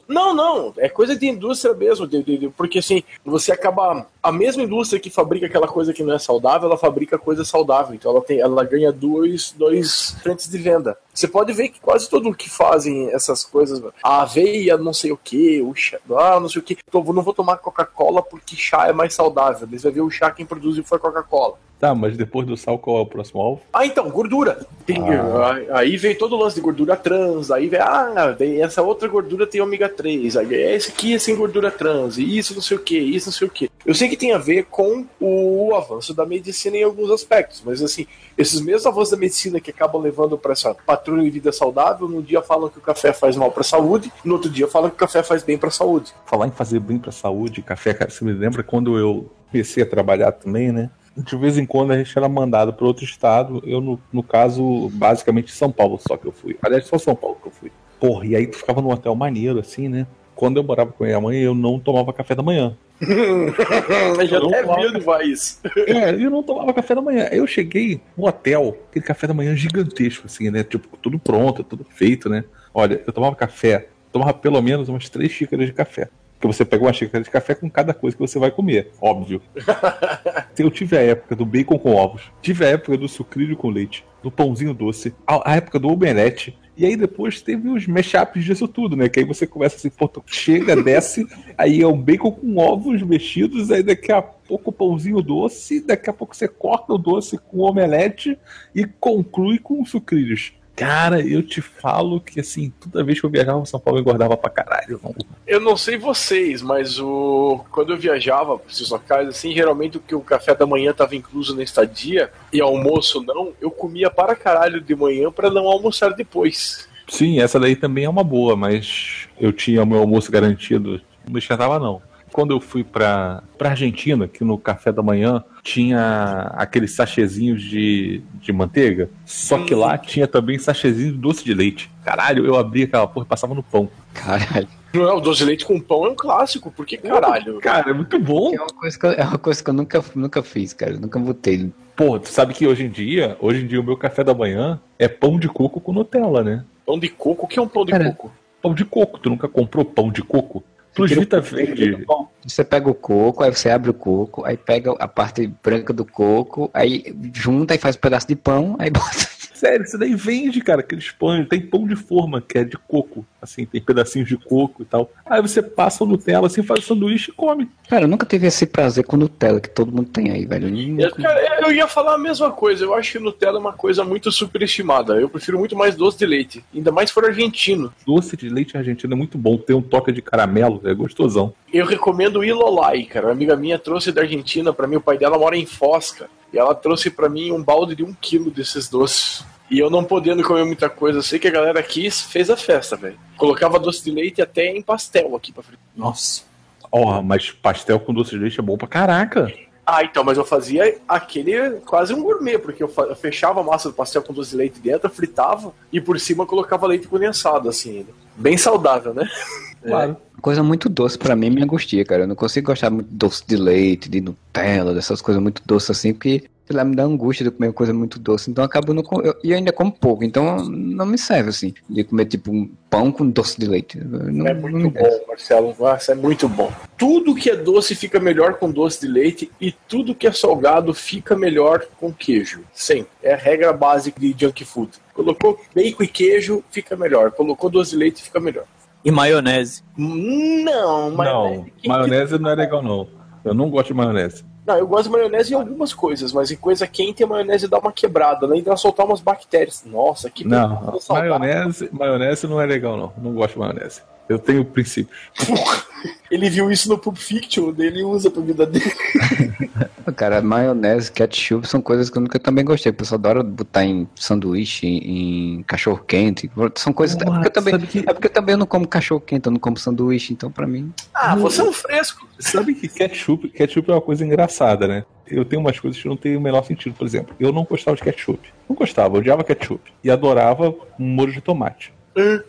Não, não, é coisa de indústria mesmo, de- de- de- porque assim, você acaba. A mesma indústria que fabrica aquela coisa que não é saudável, ela fabrica coisa saudável, então ela, tem, ela ganha dois, dois frentes de venda. Você pode ver que quase tudo que fazem essas coisas, a aveia, não sei o que, o chá, ah, não sei o que, não vou tomar Coca-Cola porque chá é mais saudável. Você vai ver o chá quem produziu foi Coca-Cola. Tá, mas depois do sal, qual é o próximo alvo? Ah, então, gordura. Tem- Ah. Aí vem todo o lance de gordura trans, aí vem, ah, daí essa outra gordura tem ômega 3, aí esse aqui é sem gordura trans, e isso não sei o que, isso não sei o que. Eu sei que tem a ver com o avanço da medicina em alguns aspectos, mas assim, esses mesmos avanços da medicina que acabam levando para essa patrulha de vida saudável, num dia falam que o café faz mal para a saúde, no outro dia falam que o café faz bem para a saúde. Falar em fazer bem pra saúde, café, cara, você me lembra quando eu comecei a trabalhar também, né? De vez em quando a gente era mandado para outro estado, eu no, no caso, basicamente São Paulo só que eu fui. Aliás, só São Paulo que eu fui. Porra, e aí tu ficava num hotel maneiro, assim, né? Quando eu morava com a minha mãe, eu não tomava café da manhã. Eu já Não até vi onde vai isso. É, eu não tomava café da manhã. Eu cheguei no hotel, aquele café da manhã gigantesco, assim, né? Tipo, tudo pronto, tudo feito, né? Olha, eu tomava café, tomava pelo menos umas três xícaras de café. Porque você pega uma xícara de café com cada coisa que você vai comer, óbvio. Eu tive a época do bacon com ovos, tive a época do sucrilho com leite, do pãozinho doce, a, a época do omelete. E aí depois teve os mashups disso tudo, né? Que aí você começa assim, pô, chega, desce, aí é um bacon com ovos mexidos, aí daqui a pouco pãozinho doce, daqui a pouco você corta o doce com omelete e conclui com sucrilhos. Cara, eu te falo que assim, toda vez que eu viajava em São Paulo eu engordava pra caralho. Não. Eu não sei vocês, mas o quando eu viajava para esses locais, assim, geralmente o que o café da manhã estava incluso na estadia e almoço não, eu comia para caralho de manhã para não almoçar depois. Sim, essa daí também é uma boa, mas eu tinha o meu almoço garantido, não me esquentava não. Quando eu fui pra, pra Argentina, que no café da manhã tinha aqueles sachezinhos de, de manteiga, só que lá tinha também sachezinho de doce de leite. Caralho, eu abria aquela porra e passava no pão. Caralho. Não é o doce de leite com pão é um clássico, porque caralho. Cara, é muito bom. É uma coisa que eu, é uma coisa que eu nunca, nunca fiz, cara. Eu nunca botei. Pô, tu sabe que hoje em dia, hoje em dia o meu café da manhã é pão de coco com Nutella, né? Pão de coco, o que é um pão de Cara, coco? Pão de coco. Tu nunca comprou pão de coco? Plus Vita verde. Você pega o coco, aí você abre o coco, aí pega a parte branca do coco, aí junta e faz um pedaço de pão, aí bota. Sério, isso daí vende, cara, aqueles pães. Tem pão de forma, que é de coco. Assim, tem pedacinhos de coco e tal. Aí você passa o Nutella, assim, faz o sanduíche e come. Cara, eu nunca tive esse prazer com Nutella que todo mundo tem aí, velho. Eu, cara, eu ia falar a mesma coisa. Eu acho que Nutella é uma coisa muito superestimada. Eu prefiro muito mais doce de leite. Ainda mais se for argentino. Doce de leite argentino é muito bom. Tem um toque de caramelo, é gostosão. Eu recomendo o Ilolai, cara. Uma amiga minha trouxe da Argentina pra mim. O pai dela mora em Foz, cara. E ela trouxe pra mim um balde de um quilo desses doces. E eu não podendo comer muita coisa, eu sei que a galera aqui fez a festa, velho. Colocava doce de leite até em pastel aqui pra frente. Nossa. Ó, mas pastel com doce de leite é bom pra caraca. Ah, então, mas eu fazia aquele quase um gourmet, porque eu, fechava a massa do pastel com doce de leite dentro, fritava e por cima colocava leite condensado, assim. ainda. Bem saudável, né? Claro. Coisa muito doce pra mim me angustia, cara. Eu não consigo gostar muito de doce de leite, de Nutella, dessas coisas muito doces assim, porque sei lá, me dá angústia de comer coisa muito doce. Então eu acabo não com... eu, E eu ainda como pouco, então não me serve assim, de comer tipo um pão com doce de leite. Não, É não muito desce. bom, Marcelo. Nossa, é muito bom. Tudo que é doce fica melhor com doce de leite e tudo que é salgado fica melhor com queijo. Sempre. É a regra básica de junk food. Colocou bacon e queijo, fica melhor. Colocou doce de leite, fica melhor. E maionese. Não, mas Não, maionese não é legal, não. Eu não gosto de maionese. Não, eu gosto de maionese em algumas coisas, mas em coisa quente a maionese dá uma quebrada, além de ela soltar umas bactérias. Nossa, que Não, maionese, maionese não é legal, não. Não gosto de maionese. Eu tenho princípios. Ele viu isso no Pulp Fiction, daí ele usa pra vida dele. Cara, maionese, ketchup são coisas que eu nunca também gostei. O pessoal adora botar em sanduíche, em cachorro quente. São coisas. é, porque eu também, que- é porque eu também não como cachorro quente, eu não como sanduíche, então pra mim. Ah, você é um fresco. Sabe que ketchup, ketchup é uma coisa engraçada, né? Eu tenho umas coisas que não tem o menor sentido. Por exemplo, eu não gostava de ketchup. Não gostava, eu odiava ketchup. E adorava um molho de tomate. Hum.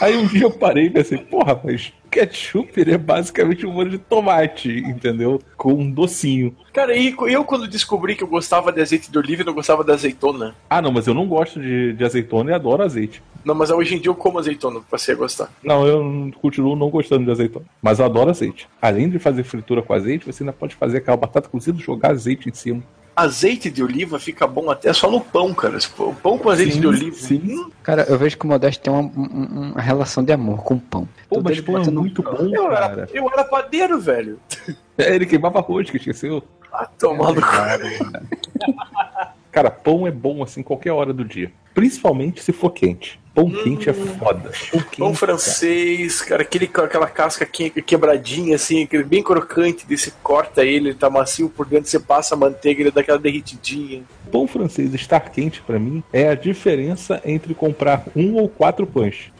Aí um dia eu parei e pensei, porra, mas ketchup ele é basicamente um molho de tomate, entendeu? Com um docinho. Cara, e eu quando descobri que eu gostava de azeite de oliva e não gostava de azeitona. Ah, não, mas eu não gosto de, de azeitona e adoro azeite. Não, mas hoje em dia eu como azeitona, passei a gostar. Não, eu continuo não gostando de azeitona. Mas eu adoro azeite. Além de fazer fritura com azeite, você ainda pode fazer aquela batata cozida e jogar azeite em cima. Azeite de oliva fica bom até só no pão, cara. O pão com azeite Sim, de oliva. sim. hum, Cara, eu vejo que o Modesto tem uma, um- uma relação de amor com o pão. Pô, Tudo mas pão é muito bom, Eu era, cara. eu era padeiro, velho. É, ele queimava arroz, que esqueceu. Ah, tomando Cara, pão é bom assim qualquer hora do dia. Principalmente se for quente. Pão quente é foda. Pão, quente, Pão francês, cara, aquele com aquela casca que- quebradinha, assim, aquele bem crocante, você corta ele, ele tá macio por dentro, você passa a manteiga, ele dá aquela derretidinha. cara. Pão francês estar quente pra mim é a diferença entre comprar um ou quatro pães.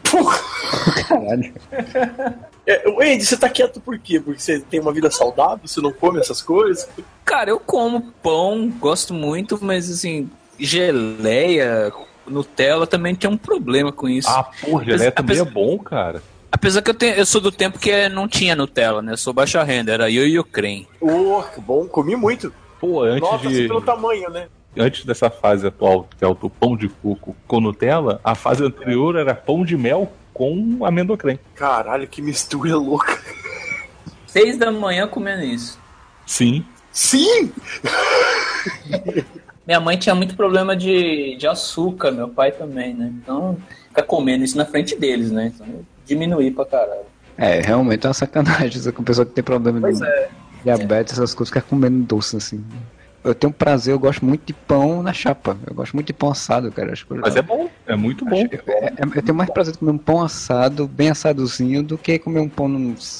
Caralho. É, o Andy, você tá quieto por quê? Porque você tem uma vida saudável, você não come essas coisas? Cara, eu como pão, gosto muito, mas assim, geleia, Nutella também tem um problema com isso. Ah, porra, geleia também é Apesar- bom, cara. Apesar que eu, tenho, eu sou do tempo que não tinha Nutella, né? Eu sou baixa renda, era eu e o Crem. Ô, que bom, comi muito. Pô, antes Nota-se de. pelo tamanho, né? Antes dessa fase atual, que é o do pão de coco com Nutella, a fase anterior era pão de mel com amendocrem. Caralho, que mistura louca. Seis da manhã comendo isso. Sim. Sim! Minha mãe tinha muito problema de, de açúcar, meu pai também, né? Então, ficar comendo isso na frente deles, né? Então, eu diminuí pra caralho. É, realmente é uma sacanagem. Isso com pessoa que tem problema Pois de é. diabetes, essas coisas, ficar comendo doce assim. Eu tenho prazer, eu gosto muito de pão na chapa. Eu gosto muito de pão assado, cara. Acho que eu- Mas é bom, é muito bom. É, é- eu tenho mais prazer de comer um pão assado, bem assadozinho, do que comer um pão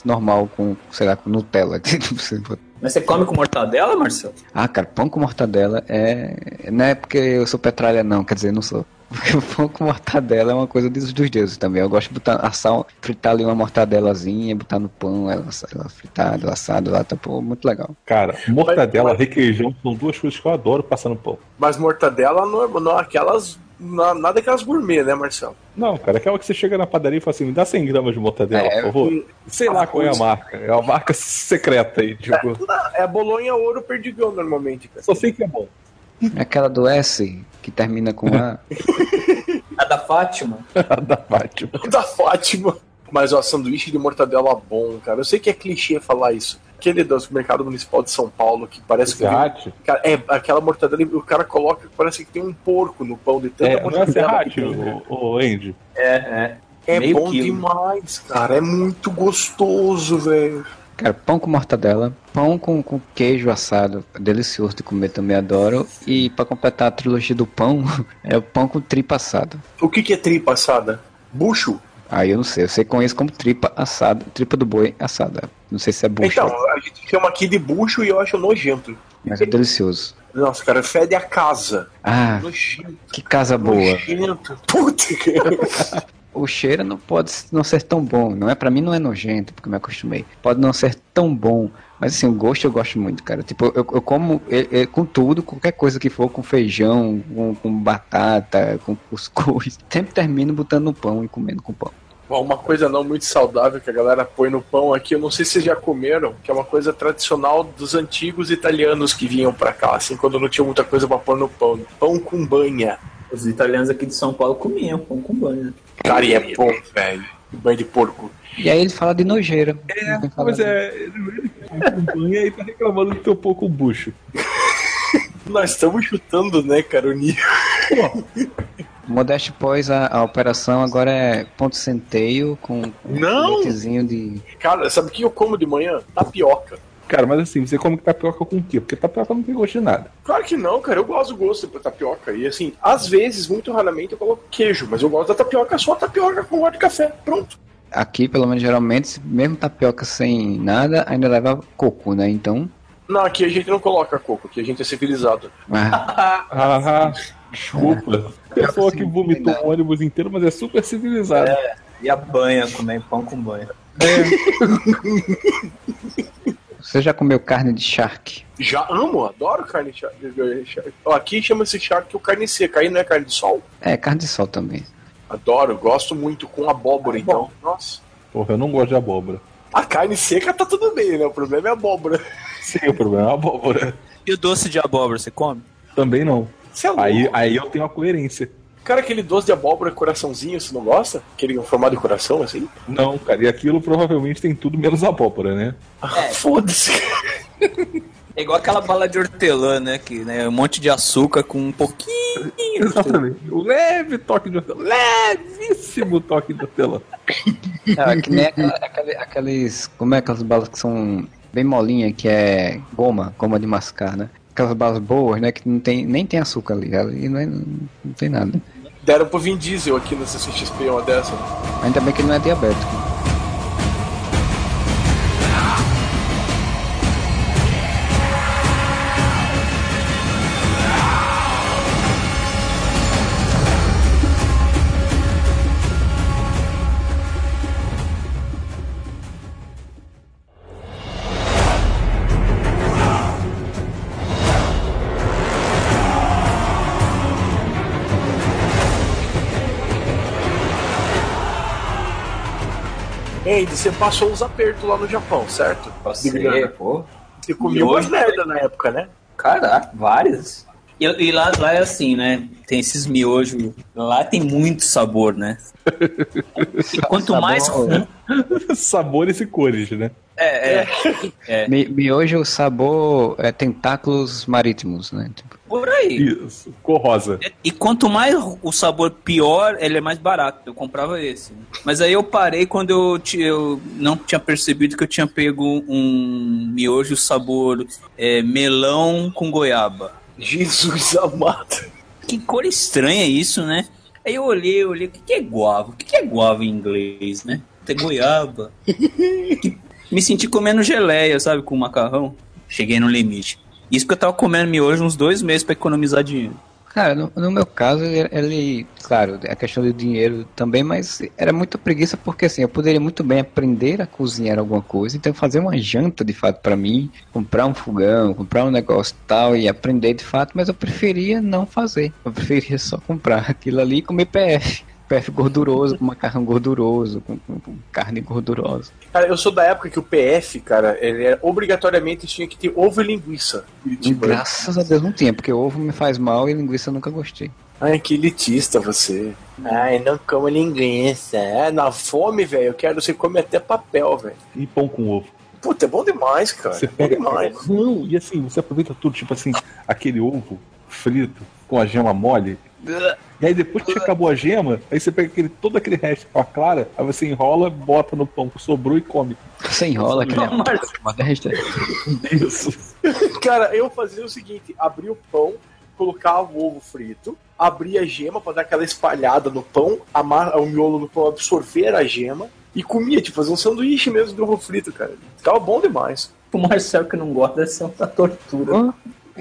normal com, sei lá, com Nutella. Mas você come com mortadela, Marcelo? ah, cara, pão com mortadela é. Não é porque eu sou petralha, não, quer dizer, não sou. Porque o pão com mortadela é uma coisa dos, dos deuses também. Eu gosto de botar, assar, fritar ali uma mortadelazinha, botar no pão, ela, ela fritada, assado lá, tá pô, muito legal. Cara, mortadela, requeijão são duas coisas que eu adoro passar no pão. Mas mortadela não é, não é aquelas. não- nada aquelas gourmet, né, Marcelo? Não, cara, aquela que você chega na padaria e fala assim, me dá 100 gramas de mortadela, É, por favor. Sei lá qual é a marca. É uma marca secreta aí, tipo. É bolonha ouro perdigão normalmente, cara. Só sei que é bom. É aquela do S, que termina com A. A da Fátima? da Fátima. Da Fátima. Mas, ó, sanduíche de mortadela bom, cara. Eu sei que é clichê falar isso. Aquele do mercado municipal de São Paulo, que parece que. Serrate? Cara, é, aquela mortadela, o cara coloca, parece que tem um porco no pão de tanta É, não é mortadela. Serrate, que tem, né? o, o Andy. É, é. É Meio bom quilo. demais, cara. É muito gostoso, velho. Cara, pão com mortadela, pão com, com queijo assado, delicioso de comer também, adoro. E pra completar a trilogia do pão, é o pão com tripa assada. O que, que é tripa assada? Bucho? Aí eu não sei, eu sei conheço como tripa assada, tripa do boi assada. Não sei se é bucho, Então, a gente chama aqui de bucho e eu acho nojento. mas é delicioso. Nossa, cara, fede a casa. Ah, Nojento. que casa boa. Nojento. Puta que. O cheiro não pode não ser tão bom, não é para mim não é nojento, porque eu me acostumei. Pode não ser tão bom, mas assim, o gosto eu gosto muito, cara. Tipo, eu, eu como é- é com tudo, qualquer coisa que for, com feijão, com, com batata, com cuscuz, sempre termino botando no pão e comendo com pão. Bom, uma coisa não muito saudável que a galera põe no pão aqui, eu não sei se vocês já comeram, que é uma coisa tradicional dos antigos italianos que vinham pra cá, assim, quando não tinha muita coisa pra pôr no pão. Pão com banha. Os italianos aqui de São Paulo comiam pão com banho. Cara, e é bom, velho. Banho de porco. E aí ele fala de nojeira. É, de- é. E tá reclamando do teu pouco bucho. Nós estamos chutando, né, cara, o nível. Modeste pós a, a operação agora é ponto centeio com um Não! de. Cara, sabe o que eu como de manhã? Tapioca. Cara, mas assim, você come tapioca com o quê? Porque tapioca não tem gosto de nada. Claro que não, cara. Eu gosto do gosto da tapioca. E assim, às vezes, muito raramente, eu coloco queijo, mas eu gosto da tapioca só tapioca com óleo de café. Pronto. Aqui, pelo menos geralmente, mesmo tapioca sem nada, ainda leva coco, né? Então. Não, aqui a gente não coloca coco, aqui a gente é civilizado. ah, Ah, desculpa. Pessoa que vomitou um ônibus inteiro, mas é super civilizada. E a banha também, pão com banha. você já comeu carne de shark? Já amo, adoro carne de charque. Ó, Aqui chama-se charque o carne seca, aí não é carne de sol? É, carne de sol também. Adoro, gosto muito com abóbora, então. Nossa. Porra, eu não gosto de abóbora. A carne seca tá tudo bem, né? O problema é a abóbora. Sim, o problema é a abóbora. E o doce de abóbora, você come? Também não. Você é louco. Aí, aí eu tenho a coerência. Cara, aquele doce de abóbora coraçãozinho, você não gosta? Aquele formado de coração, assim? Não, cara, e aquilo provavelmente tem tudo menos abóbora, né? Ah, Foda-se. É igual aquela bala de hortelã, né? Que né, um monte de açúcar com um pouquinho. Exatamente. O leve toque de hortelã. Levíssimo toque de hortelã. É, que nem aqueles. Como é aquelas balas que são bem molinha, que é goma, goma de mascar, né? Aquelas balas boas, né? Que não tem, nem tem açúcar ali. Ali não, é- não tem nada. Deram pro Vin Diesel aqui no CCXP uma dessa. Ainda bem que ele não é diabético. Andy, você passou uns apertos lá no Japão, certo? Diga, pô. Você comeu umas merda na época, né? Caraca, várias. E, e lá, lá é assim, né? Tem esses miojos. Lá tem muito sabor, né? E quanto mais ruim. Sabores e cores, né? É, é. Mi- Miojo, sabor, é, tentáculos marítimos, né? Tipo, Por aí. Isso. Cor rosa. E quanto mais o sabor pior, ele é mais barato. Eu comprava esse. Mas aí eu parei quando eu, eu não tinha percebido que eu tinha pego um miojo sabor é, melão com goiaba. Jesus amado. Que cor estranha isso, né? Aí eu olhei, eu olhei, o que, que é guava? O que, que é guava em inglês, né? Tem goiaba. Me senti comendo geleia, sabe, com macarrão. Cheguei no limite. Isso porque eu tava comendo miojo uns dois meses pra economizar dinheiro. Cara, no, no meu caso, ele, claro, é questão de dinheiro também, mas era muita preguiça porque assim, eu poderia muito bem aprender a cozinhar alguma coisa, então fazer uma janta de fato pra mim, comprar um fogão, comprar um negócio tal e aprender de fato, mas eu preferia não fazer. Eu preferia só comprar aquilo ali e comer PF. PF gorduroso, com macarrão gorduroso, com, com- com carne gordurosa. Cara, eu sou da época que o PF, cara, ele era, obrigatoriamente tinha que ter ovo e linguiça. Curitiba. graças a Deus não tinha, porque ovo me faz mal e linguiça eu nunca gostei. Ai, que elitista você. Ai, não como linguiça. É, na fome, velho, eu quero você come até papel, velho. E pão com ovo. Puta, é bom demais, cara. Você é bom pega. demais. Não, e assim, você aproveita tudo, tipo assim, aquele ovo frito com a gema mole. E aí depois que acabou a gema, aí você pega aquele, todo aquele resto com a clara, aí você enrola, bota no pão que sobrou e come. Você enrola, que nem a Bota resto. Isso. Cara, eu fazia o seguinte: abria o pão, colocava o ovo frito, abria a gema pra dar aquela espalhada no pão, amar o miolo do pão absorver a gema e comia, tipo, fazer um sanduíche mesmo de ovo frito, cara. Ficava bom demais. O Marcel que não gosta deve ser uma tortura.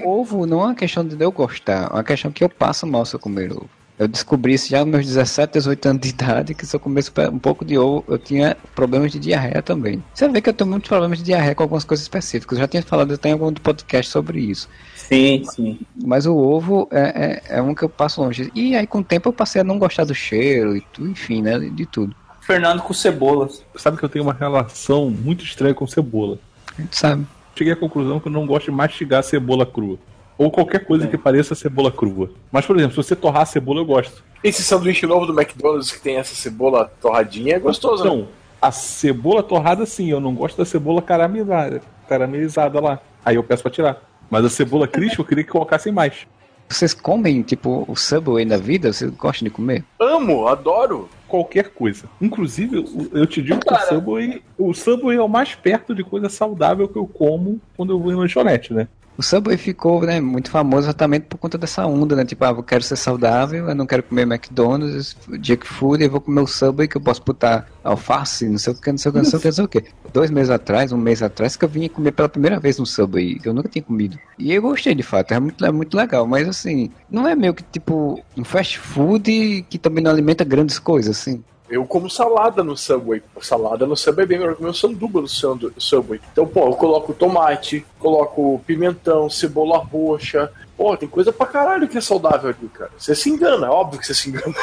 Ovo não é uma questão de eu gostar, é uma questão que eu passo mal se eu comer ovo. Eu descobri isso já nos meus 17, 18 anos de idade, que se eu comesse um pouco de ovo, eu tinha problemas de diarreia também. Você vê que eu tenho muitos problemas de diarreia com algumas coisas específicas. Eu já tinha falado até em algum podcast sobre isso. Sim, sim. Mas o ovo é, é, é um que eu passo longe. E aí, com o tempo, eu passei a não gostar do cheiro e tudo, enfim, né? De tudo. Fernando com cebolas. Sabe que eu tenho uma relação muito estranha com cebola. A gente sabe. Cheguei à conclusão que eu não gosto de mastigar cebola crua. Ou qualquer coisa É. que pareça cebola crua. Mas, por exemplo, se você torrar a cebola, eu gosto. Esse sanduíche novo do McDonald's que tem essa cebola torradinha é gostoso, né? Então, a cebola torrada, sim, eu não gosto da cebola caramelizada, caramelizada lá. Aí eu peço pra tirar. Mas a cebola crisp eu queria que colocassem mais. Vocês comem, tipo, o Subway da vida? Vocês gostam de comer? Amo, adoro. Qualquer coisa. Inclusive, eu- te digo que Cara. o Subway, o Subway é o mais perto de coisa saudável que eu como quando eu vou em lanchonete, né? O Subway ficou, né, muito famoso exatamente por conta dessa onda, né? Tipo, ah, eu quero ser saudável, eu não quero comer McDonald's, junk food, eu vou comer o Subway que eu posso botar alface, não sei o que, não sei o que, não sei o que, não sei o que. Dois meses atrás, um mês atrás, que eu vim comer pela primeira vez no Subway, que eu nunca tinha comido. E eu gostei, de fato, é muito, é muito legal, mas assim, não é meio que tipo um fast food que também não alimenta grandes coisas, assim. Eu como salada no Subway. Salada no Subway é bem melhor que o meu sanduba no Subway. Então, pô, eu coloco tomate, coloco pimentão, cebola roxa. Pô, tem coisa pra caralho que é saudável ali, cara. Você se engana, é óbvio que você se engana.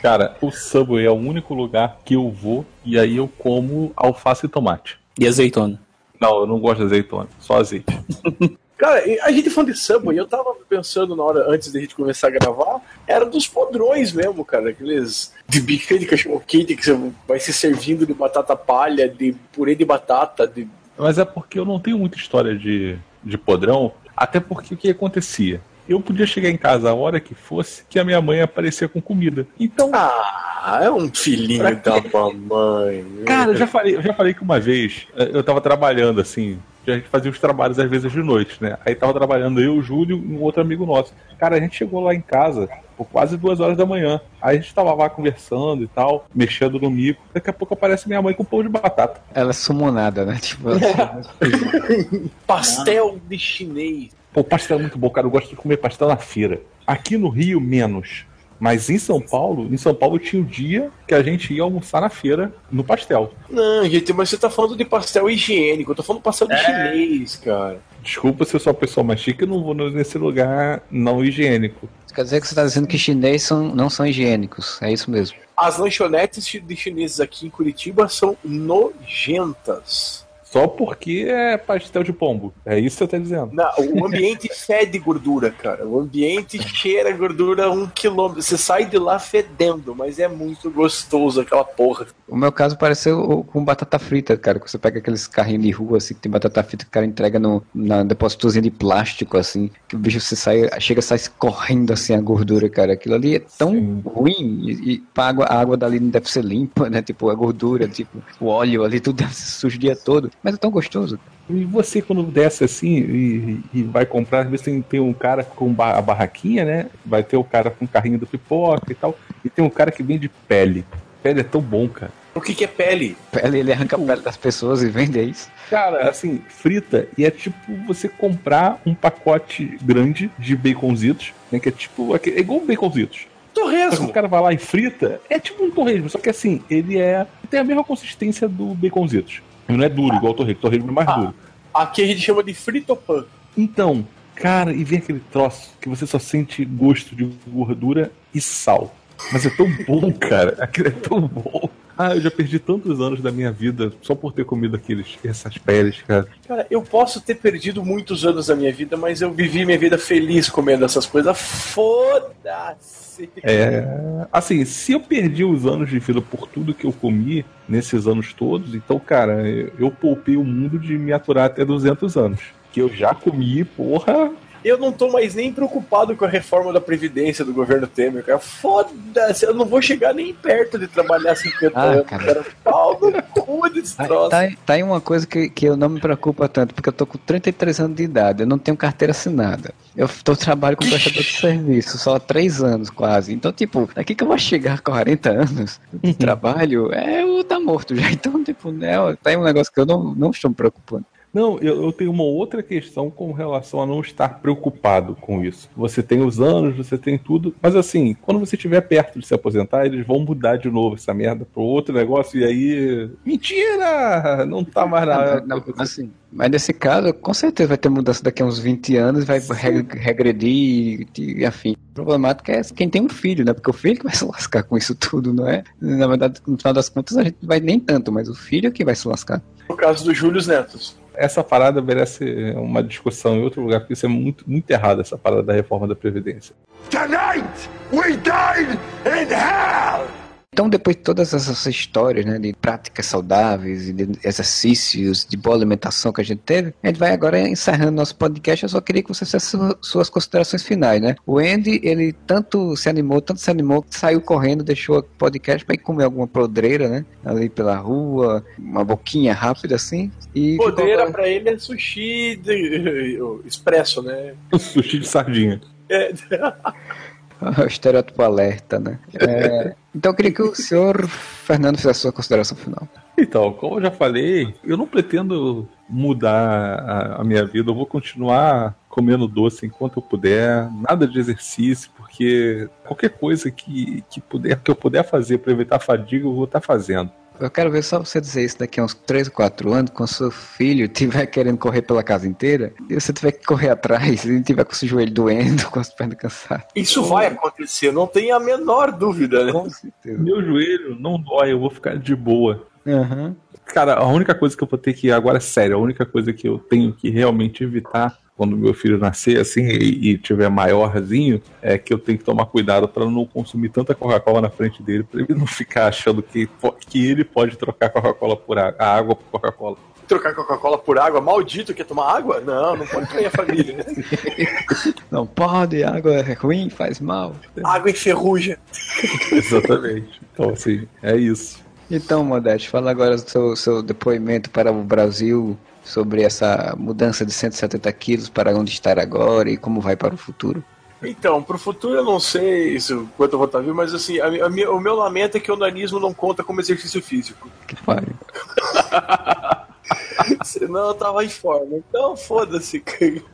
Cara, o Subway é o único lugar que eu vou e aí eu como alface e tomate. E azeitona. Não, eu não gosto de azeitona, só azeite. Cara, e a gente falando de Subway, eu tava pensando na hora, antes da gente começar a gravar, era dos podrões mesmo, cara. Aqueles de bife de cachorro quente que você vai se servindo de batata palha, de purê de batata, de Mas é porque eu não tenho muita história de, de podrão, até porque o que acontecia? Eu podia chegar em casa a hora que fosse que a minha mãe aparecia com comida. Então, Ah, é um filhinho da mamãe. cara, eu já falei, eu já falei que uma vez eh, eu tava trabalhando assim, a gente fazia os trabalhos às vezes de noite, né? Aí tava trabalhando eu, o Júlio e um outro amigo nosso. Cara, a gente chegou lá em casa por quase duas horas da manhã. Aí a gente tava lá conversando e tal, mexendo no mico. Daqui a pouco aparece minha mãe com pão de batata. Ela é sumonada, né? Tipo, ela- Pastel de chinês. Pô, pastel é muito bom, cara. Eu gosto de comer pastel na feira. Aqui no Rio, menos. Mas em São Paulo, em São Paulo tinha o dia que a gente ia almoçar na feira no pastel. Não, gente, mas você tá falando de pastel higiênico. Eu tô falando pastel de chinês, cara. Desculpa se eu sou uma pessoa mais chique, eu não vou nesse lugar não higiênico. Quer dizer que você está dizendo que chineses são, não são higiênicos. É isso mesmo. As lanchonetes de chineses aqui em Curitiba são nojentas. Só porque é pastel de pombo. É isso que você tá dizendo. Não, o ambiente fede gordura, cara. O ambiente cheira gordura um quilômetro. Você sai de lá fedendo, mas é muito gostoso aquela porra. O meu caso pareceu com batata frita, cara. Que você pega aqueles carrinhos de rua, assim, que tem batata frita que o cara entrega no, na depositozinha de plástico, assim. Que o bicho você sai, chega a sair correndo, assim, a gordura, cara. Aquilo ali é tão Sim. ruim. E, e a, água, a água dali não deve ser limpa, né? Tipo, a gordura, tipo, o óleo ali, tudo deve ser sujo o dia todo. Mas é tão gostoso. E você, quando desce assim e, e vai comprar, às vezes tem, tem um cara com ba- a barraquinha, né? Vai ter o cara com o carrinho do pipoca e tal. E tem um cara que vende pele. Pele é tão bom, cara. O que, que é pele? Pele, ele arranca a pele das pessoas e vende é isso. Cara, assim, frita e é tipo você comprar um pacote grande de baconzitos, né? Que é tipo. É igual baconzitos. Que o Torresmo. cara vai lá e frita, é tipo um torresmo, só que assim, ele é. tem a mesma consistência do baconzitos. Ele não é duro, igual o torresmo. O torresmo é mais Ah. duro. Aqui a gente chama de fritopan. Então, cara, e vem aquele troço que você só sente gosto de gordura e sal. Mas é tão bom, cara. Aquilo é tão bom. Ah, eu já perdi tantos anos da minha vida só por ter comido aqueles, essas peles, cara. Cara, eu posso ter perdido muitos anos da minha vida, mas eu vivi minha vida feliz comendo essas coisas. Foda-se! É. Assim, se eu perdi os anos de vida por tudo que eu comi nesses anos todos, então, cara, eu eu poupei o mundo de me aturar até 200 anos. Que eu já comi, porra. Eu não tô mais nem preocupado com a reforma da Previdência do governo Temer, cara. Foda-se, eu não vou chegar nem perto de trabalhar 50 Ah, anos, cara. cara. Pau no cu desse Tá, troço. tá, tá aí uma coisa que, que eu não me preocupa tanto, porque eu tô com 33 anos de idade, eu não tenho carteira assinada. Eu tô trabalho com prestador de serviço, só há 3 anos quase. Então, tipo, daqui que eu vou chegar a 40 anos de trabalho, é o tá morto já. Então, tipo, né, tá aí um negócio que eu não, não estou me preocupando. Não, eu, eu tenho uma outra questão com relação a não estar preocupado com isso. Você tem os anos, você tem tudo, mas assim, quando você estiver perto de se aposentar, eles vão mudar de novo essa merda pro outro negócio e aí. Mentira! Não tá mais na. Não, não, assim, mas nesse caso, com certeza vai ter mudança daqui a uns 20 anos, vai re- regredir e, afim. O problemático é quem tem um filho, né? Porque o filho que vai se lascar com isso tudo, não é? Na verdade, no final das contas, a gente não vai nem tanto, mas o filho é que vai se lascar. No caso do Júlio Netos. Essa parada merece uma discussão em outro lugar, porque isso é muito, muito errado, essa parada da reforma da Previdência. Tonight, we died in hell! Então, depois de todas essas histórias, né, de práticas saudáveis e de exercícios, de boa alimentação que a gente teve, a gente vai agora encerrando nosso podcast. Eu só queria que você fizesse su- suas considerações finais, né? O Andy, ele tanto se animou, tanto se animou, que saiu correndo, deixou o podcast para ir comer alguma podreira, né? Ali pela rua, uma boquinha rápida assim. E ficou agora- pra ele é sushi de... expresso, né? Sushi de sardinha. É, O estereótipo alerta, né? É, então eu queria que o senhor Fernando fizesse sua consideração final. Então, como eu já falei, eu não pretendo mudar a, a minha vida. Eu vou continuar comendo doce enquanto eu puder, nada de exercício, porque qualquer coisa que, que, puder, que eu puder fazer para evitar a fadiga, eu vou estar fazendo. Eu quero ver só você dizer isso daqui a uns 3 ou 4 anos, quando seu filho estiver querendo correr pela casa inteira, e você tiver que correr atrás, e ele tiver com o joelho doendo, com as pernas cansadas. Isso vai acontecer, não tem a menor dúvida, né? Com certeza. Meu joelho não dói, eu vou ficar de boa. Aham. Cara, a única coisa que eu vou ter que. Agora, é sério, a única coisa que eu tenho que realmente evitar quando meu filho nascer, assim, e, e tiver maiorzinho, é que eu tenho que tomar cuidado para não consumir tanta Coca-Cola na frente dele, para ele não ficar achando que, que ele pode trocar Coca-Cola por água, a água por Coca-Cola. Trocar Coca-Cola por água, maldito quer tomar água? Não, não pode pra minha família. né? Não pode, água é ruim, faz mal. Água enferruja. Exatamente. Então, assim, é isso. Então, Modeste, fala agora do seu, seu depoimento para o Brasil sobre essa mudança de 170 quilos para onde estar agora e como vai para o futuro. Então, pro futuro eu não sei isso, quanto eu vou estar vivo, mas assim, a a o meu lamento é que o nanismo não conta como exercício físico. Que pariu. Senão eu tava em forma. Então, foda-se.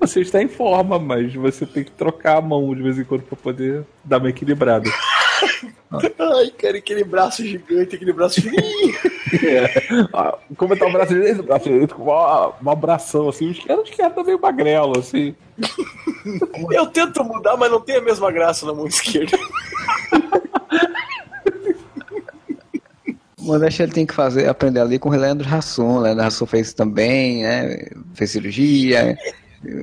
Você está em forma, mas você tem que trocar a mão de vez em quando para poder dar uma equilibrada. Ai, cara, aquele braço gigante, aquele braço fininho. Ah, Como tá o braço direito, o braço direito com uma, uma abração, assim, o esquerdo, o esquerdo tá meio magrelo, assim. Eu tento mudar, mas não tem a mesma graça na mão esquerda. O Modeste ele tem que fazer, aprender ali com o Leandro. O Leandro Hassum fez também, né? Fez cirurgia.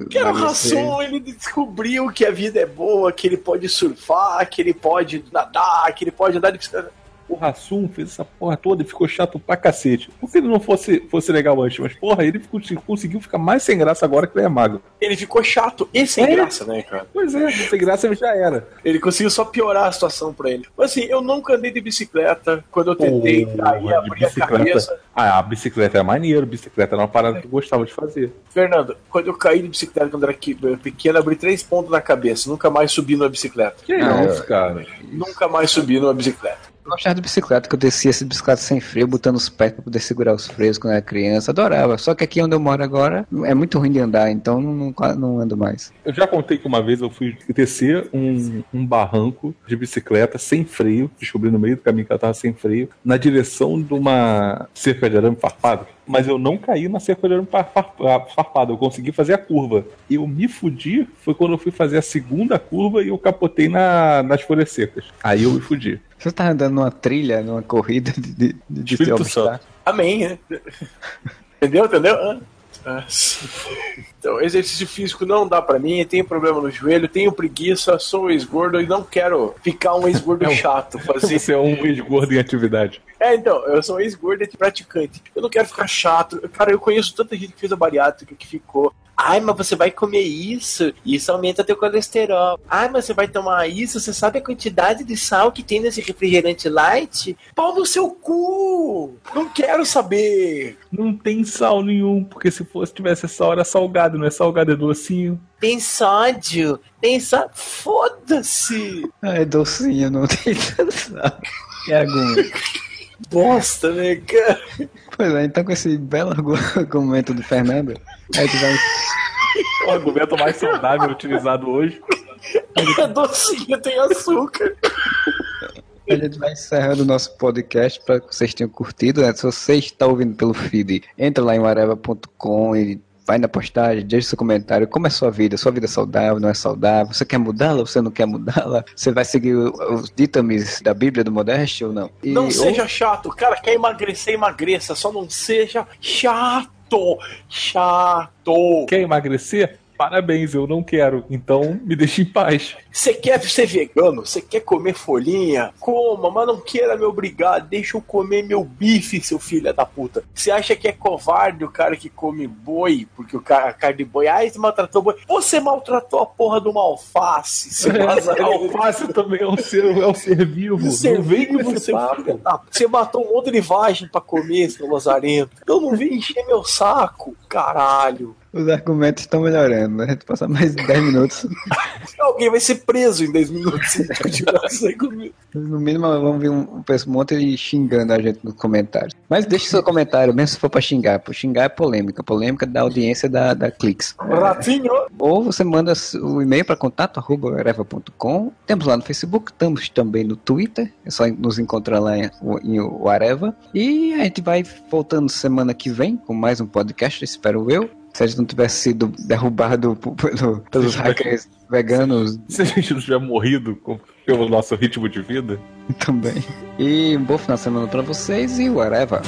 Que era o. Rassum, ele descobriu que a vida é boa, que ele pode surfar, que ele pode nadar, que ele pode andar de bicicleta. O Rassum fez essa porra toda e ficou chato pra cacete. Não que ele não fosse, fosse legal antes, mas porra, ele ficou- conseguiu ficar mais sem graça agora que ele é magro. Ele ficou chato e sem É? graça, né, cara? Pois é, sem graça ele já era. Ele conseguiu só piorar a situação pra ele. Mas assim, eu nunca andei de bicicleta. Quando eu tentei cair, abrir a cabeça. Ah, a bicicleta é maneiro, bicicleta era uma parada que eu gostava de fazer. Fernando, quando eu caí de bicicleta quando era que- pequeno, abri três pontos na cabeça. Nunca mais subi numa bicicleta. Que Ah, isso, cara? Nunca mais subi numa bicicleta. Eu gostava de bicicleta, que eu descia essa bicicleta sem freio, botando os pés pra poder segurar os freios quando era criança. Adorava. Só que aqui onde eu moro agora é muito ruim de andar, então não, não, não ando mais. Eu já contei que uma vez eu fui descer um, um barranco de bicicleta sem freio, descobri no meio do caminho que ela tava sem freio, na direção de uma cerca de arame farpado. Mas eu não caí na cerca de arame far- far- farpado, eu consegui fazer a curva. Eu me fudi foi quando eu fui fazer a segunda curva e eu capotei na, nas folhas secas. Aí eu me fudi. Você tá andando numa trilha, numa corrida de, de, de Espírito obstáculos. Amém, né? Entendeu? Entendeu? Ah. Ah, sim. Então, exercício físico não dá pra mim, tenho problema no joelho, tenho preguiça, sou ex-gordo e não quero ficar um ex-gordo chato, fazer Você é um ex-gordo em atividade. É, então, eu sou ex-gordo e praticante. Eu não quero ficar chato. Cara, eu conheço tanta gente que fez a bariátrica que ficou. Ai, mas você vai comer isso, isso aumenta teu colesterol. Ai, mas você vai tomar isso, você sabe a quantidade de sal que tem nesse refrigerante light? Pau no seu cu! Não quero saber! Não tem sal nenhum, porque se fosse tivesse sal, era salgado, não é salgado, é docinho. Tem sódio, tem só. Foda-se! Ai, docinho, não tem sal. Que argumento. Bosta, né, cara? Pois é, então com esse belo argu- argumento do Fernando, a gente vai O argumento mais saudável utilizado hoje. É docinho, tem açúcar. A gente vai encerrando o nosso podcast para que vocês tenham curtido. Né? Se você está ouvindo pelo feed, entra lá em areva.com e vai na postagem, deixa seu comentário. Como é sua vida? Sua vida é saudável, não é saudável? Você quer mudá-la ou você não quer mudá-la? Você vai seguir os ditames da Bíblia do Modeste ou não? E- Não ou- seja chato, cara, quer emagrecer, emagreça, só não seja chato, chato. Quer emagrecer? Parabéns, eu não quero. Então me deixe em paz. Você quer ser vegano? Você quer comer folhinha? Coma, mas não queira me obrigar. Deixa eu comer meu bife, seu filho da puta. Você acha que é covarde o cara que come boi? Porque o cara, a carne de boi, ai, você maltratou o boi. Você maltratou a porra de uma alface, seu lazarento. Alface também é um ser, é um ser vivo. Ser não vem com vivo, esse seu papo. filho da- Você matou um monte de vagem pra comer, seu lazarento. Eu não vim encher meu saco, caralho. Os argumentos estão melhorando, né? A gente passa mais de 10 minutos. Alguém vai ser preso em 10 minutos se continuar comigo. No mínimo, vamos ver um, um monte xingando a gente nos comentários. Mas deixe seu comentário, mesmo se for pra xingar. Por xingar é polêmica. Polêmica da audiência da, da Clix. Ratinho. Ou você manda o e-mail para contato arroba areva.com. Temos lá no Facebook, estamos também no Twitter. É só nos encontrar lá em, em o Areva. E a gente vai voltando semana que vem com mais um podcast, espero eu. Se a gente não tivesse sido derrubado pelo- pelos hackers veganos Se a gente não tiver morrido com- pelo nosso ritmo de vida, também. E um bom final de semana para vocês e Areva.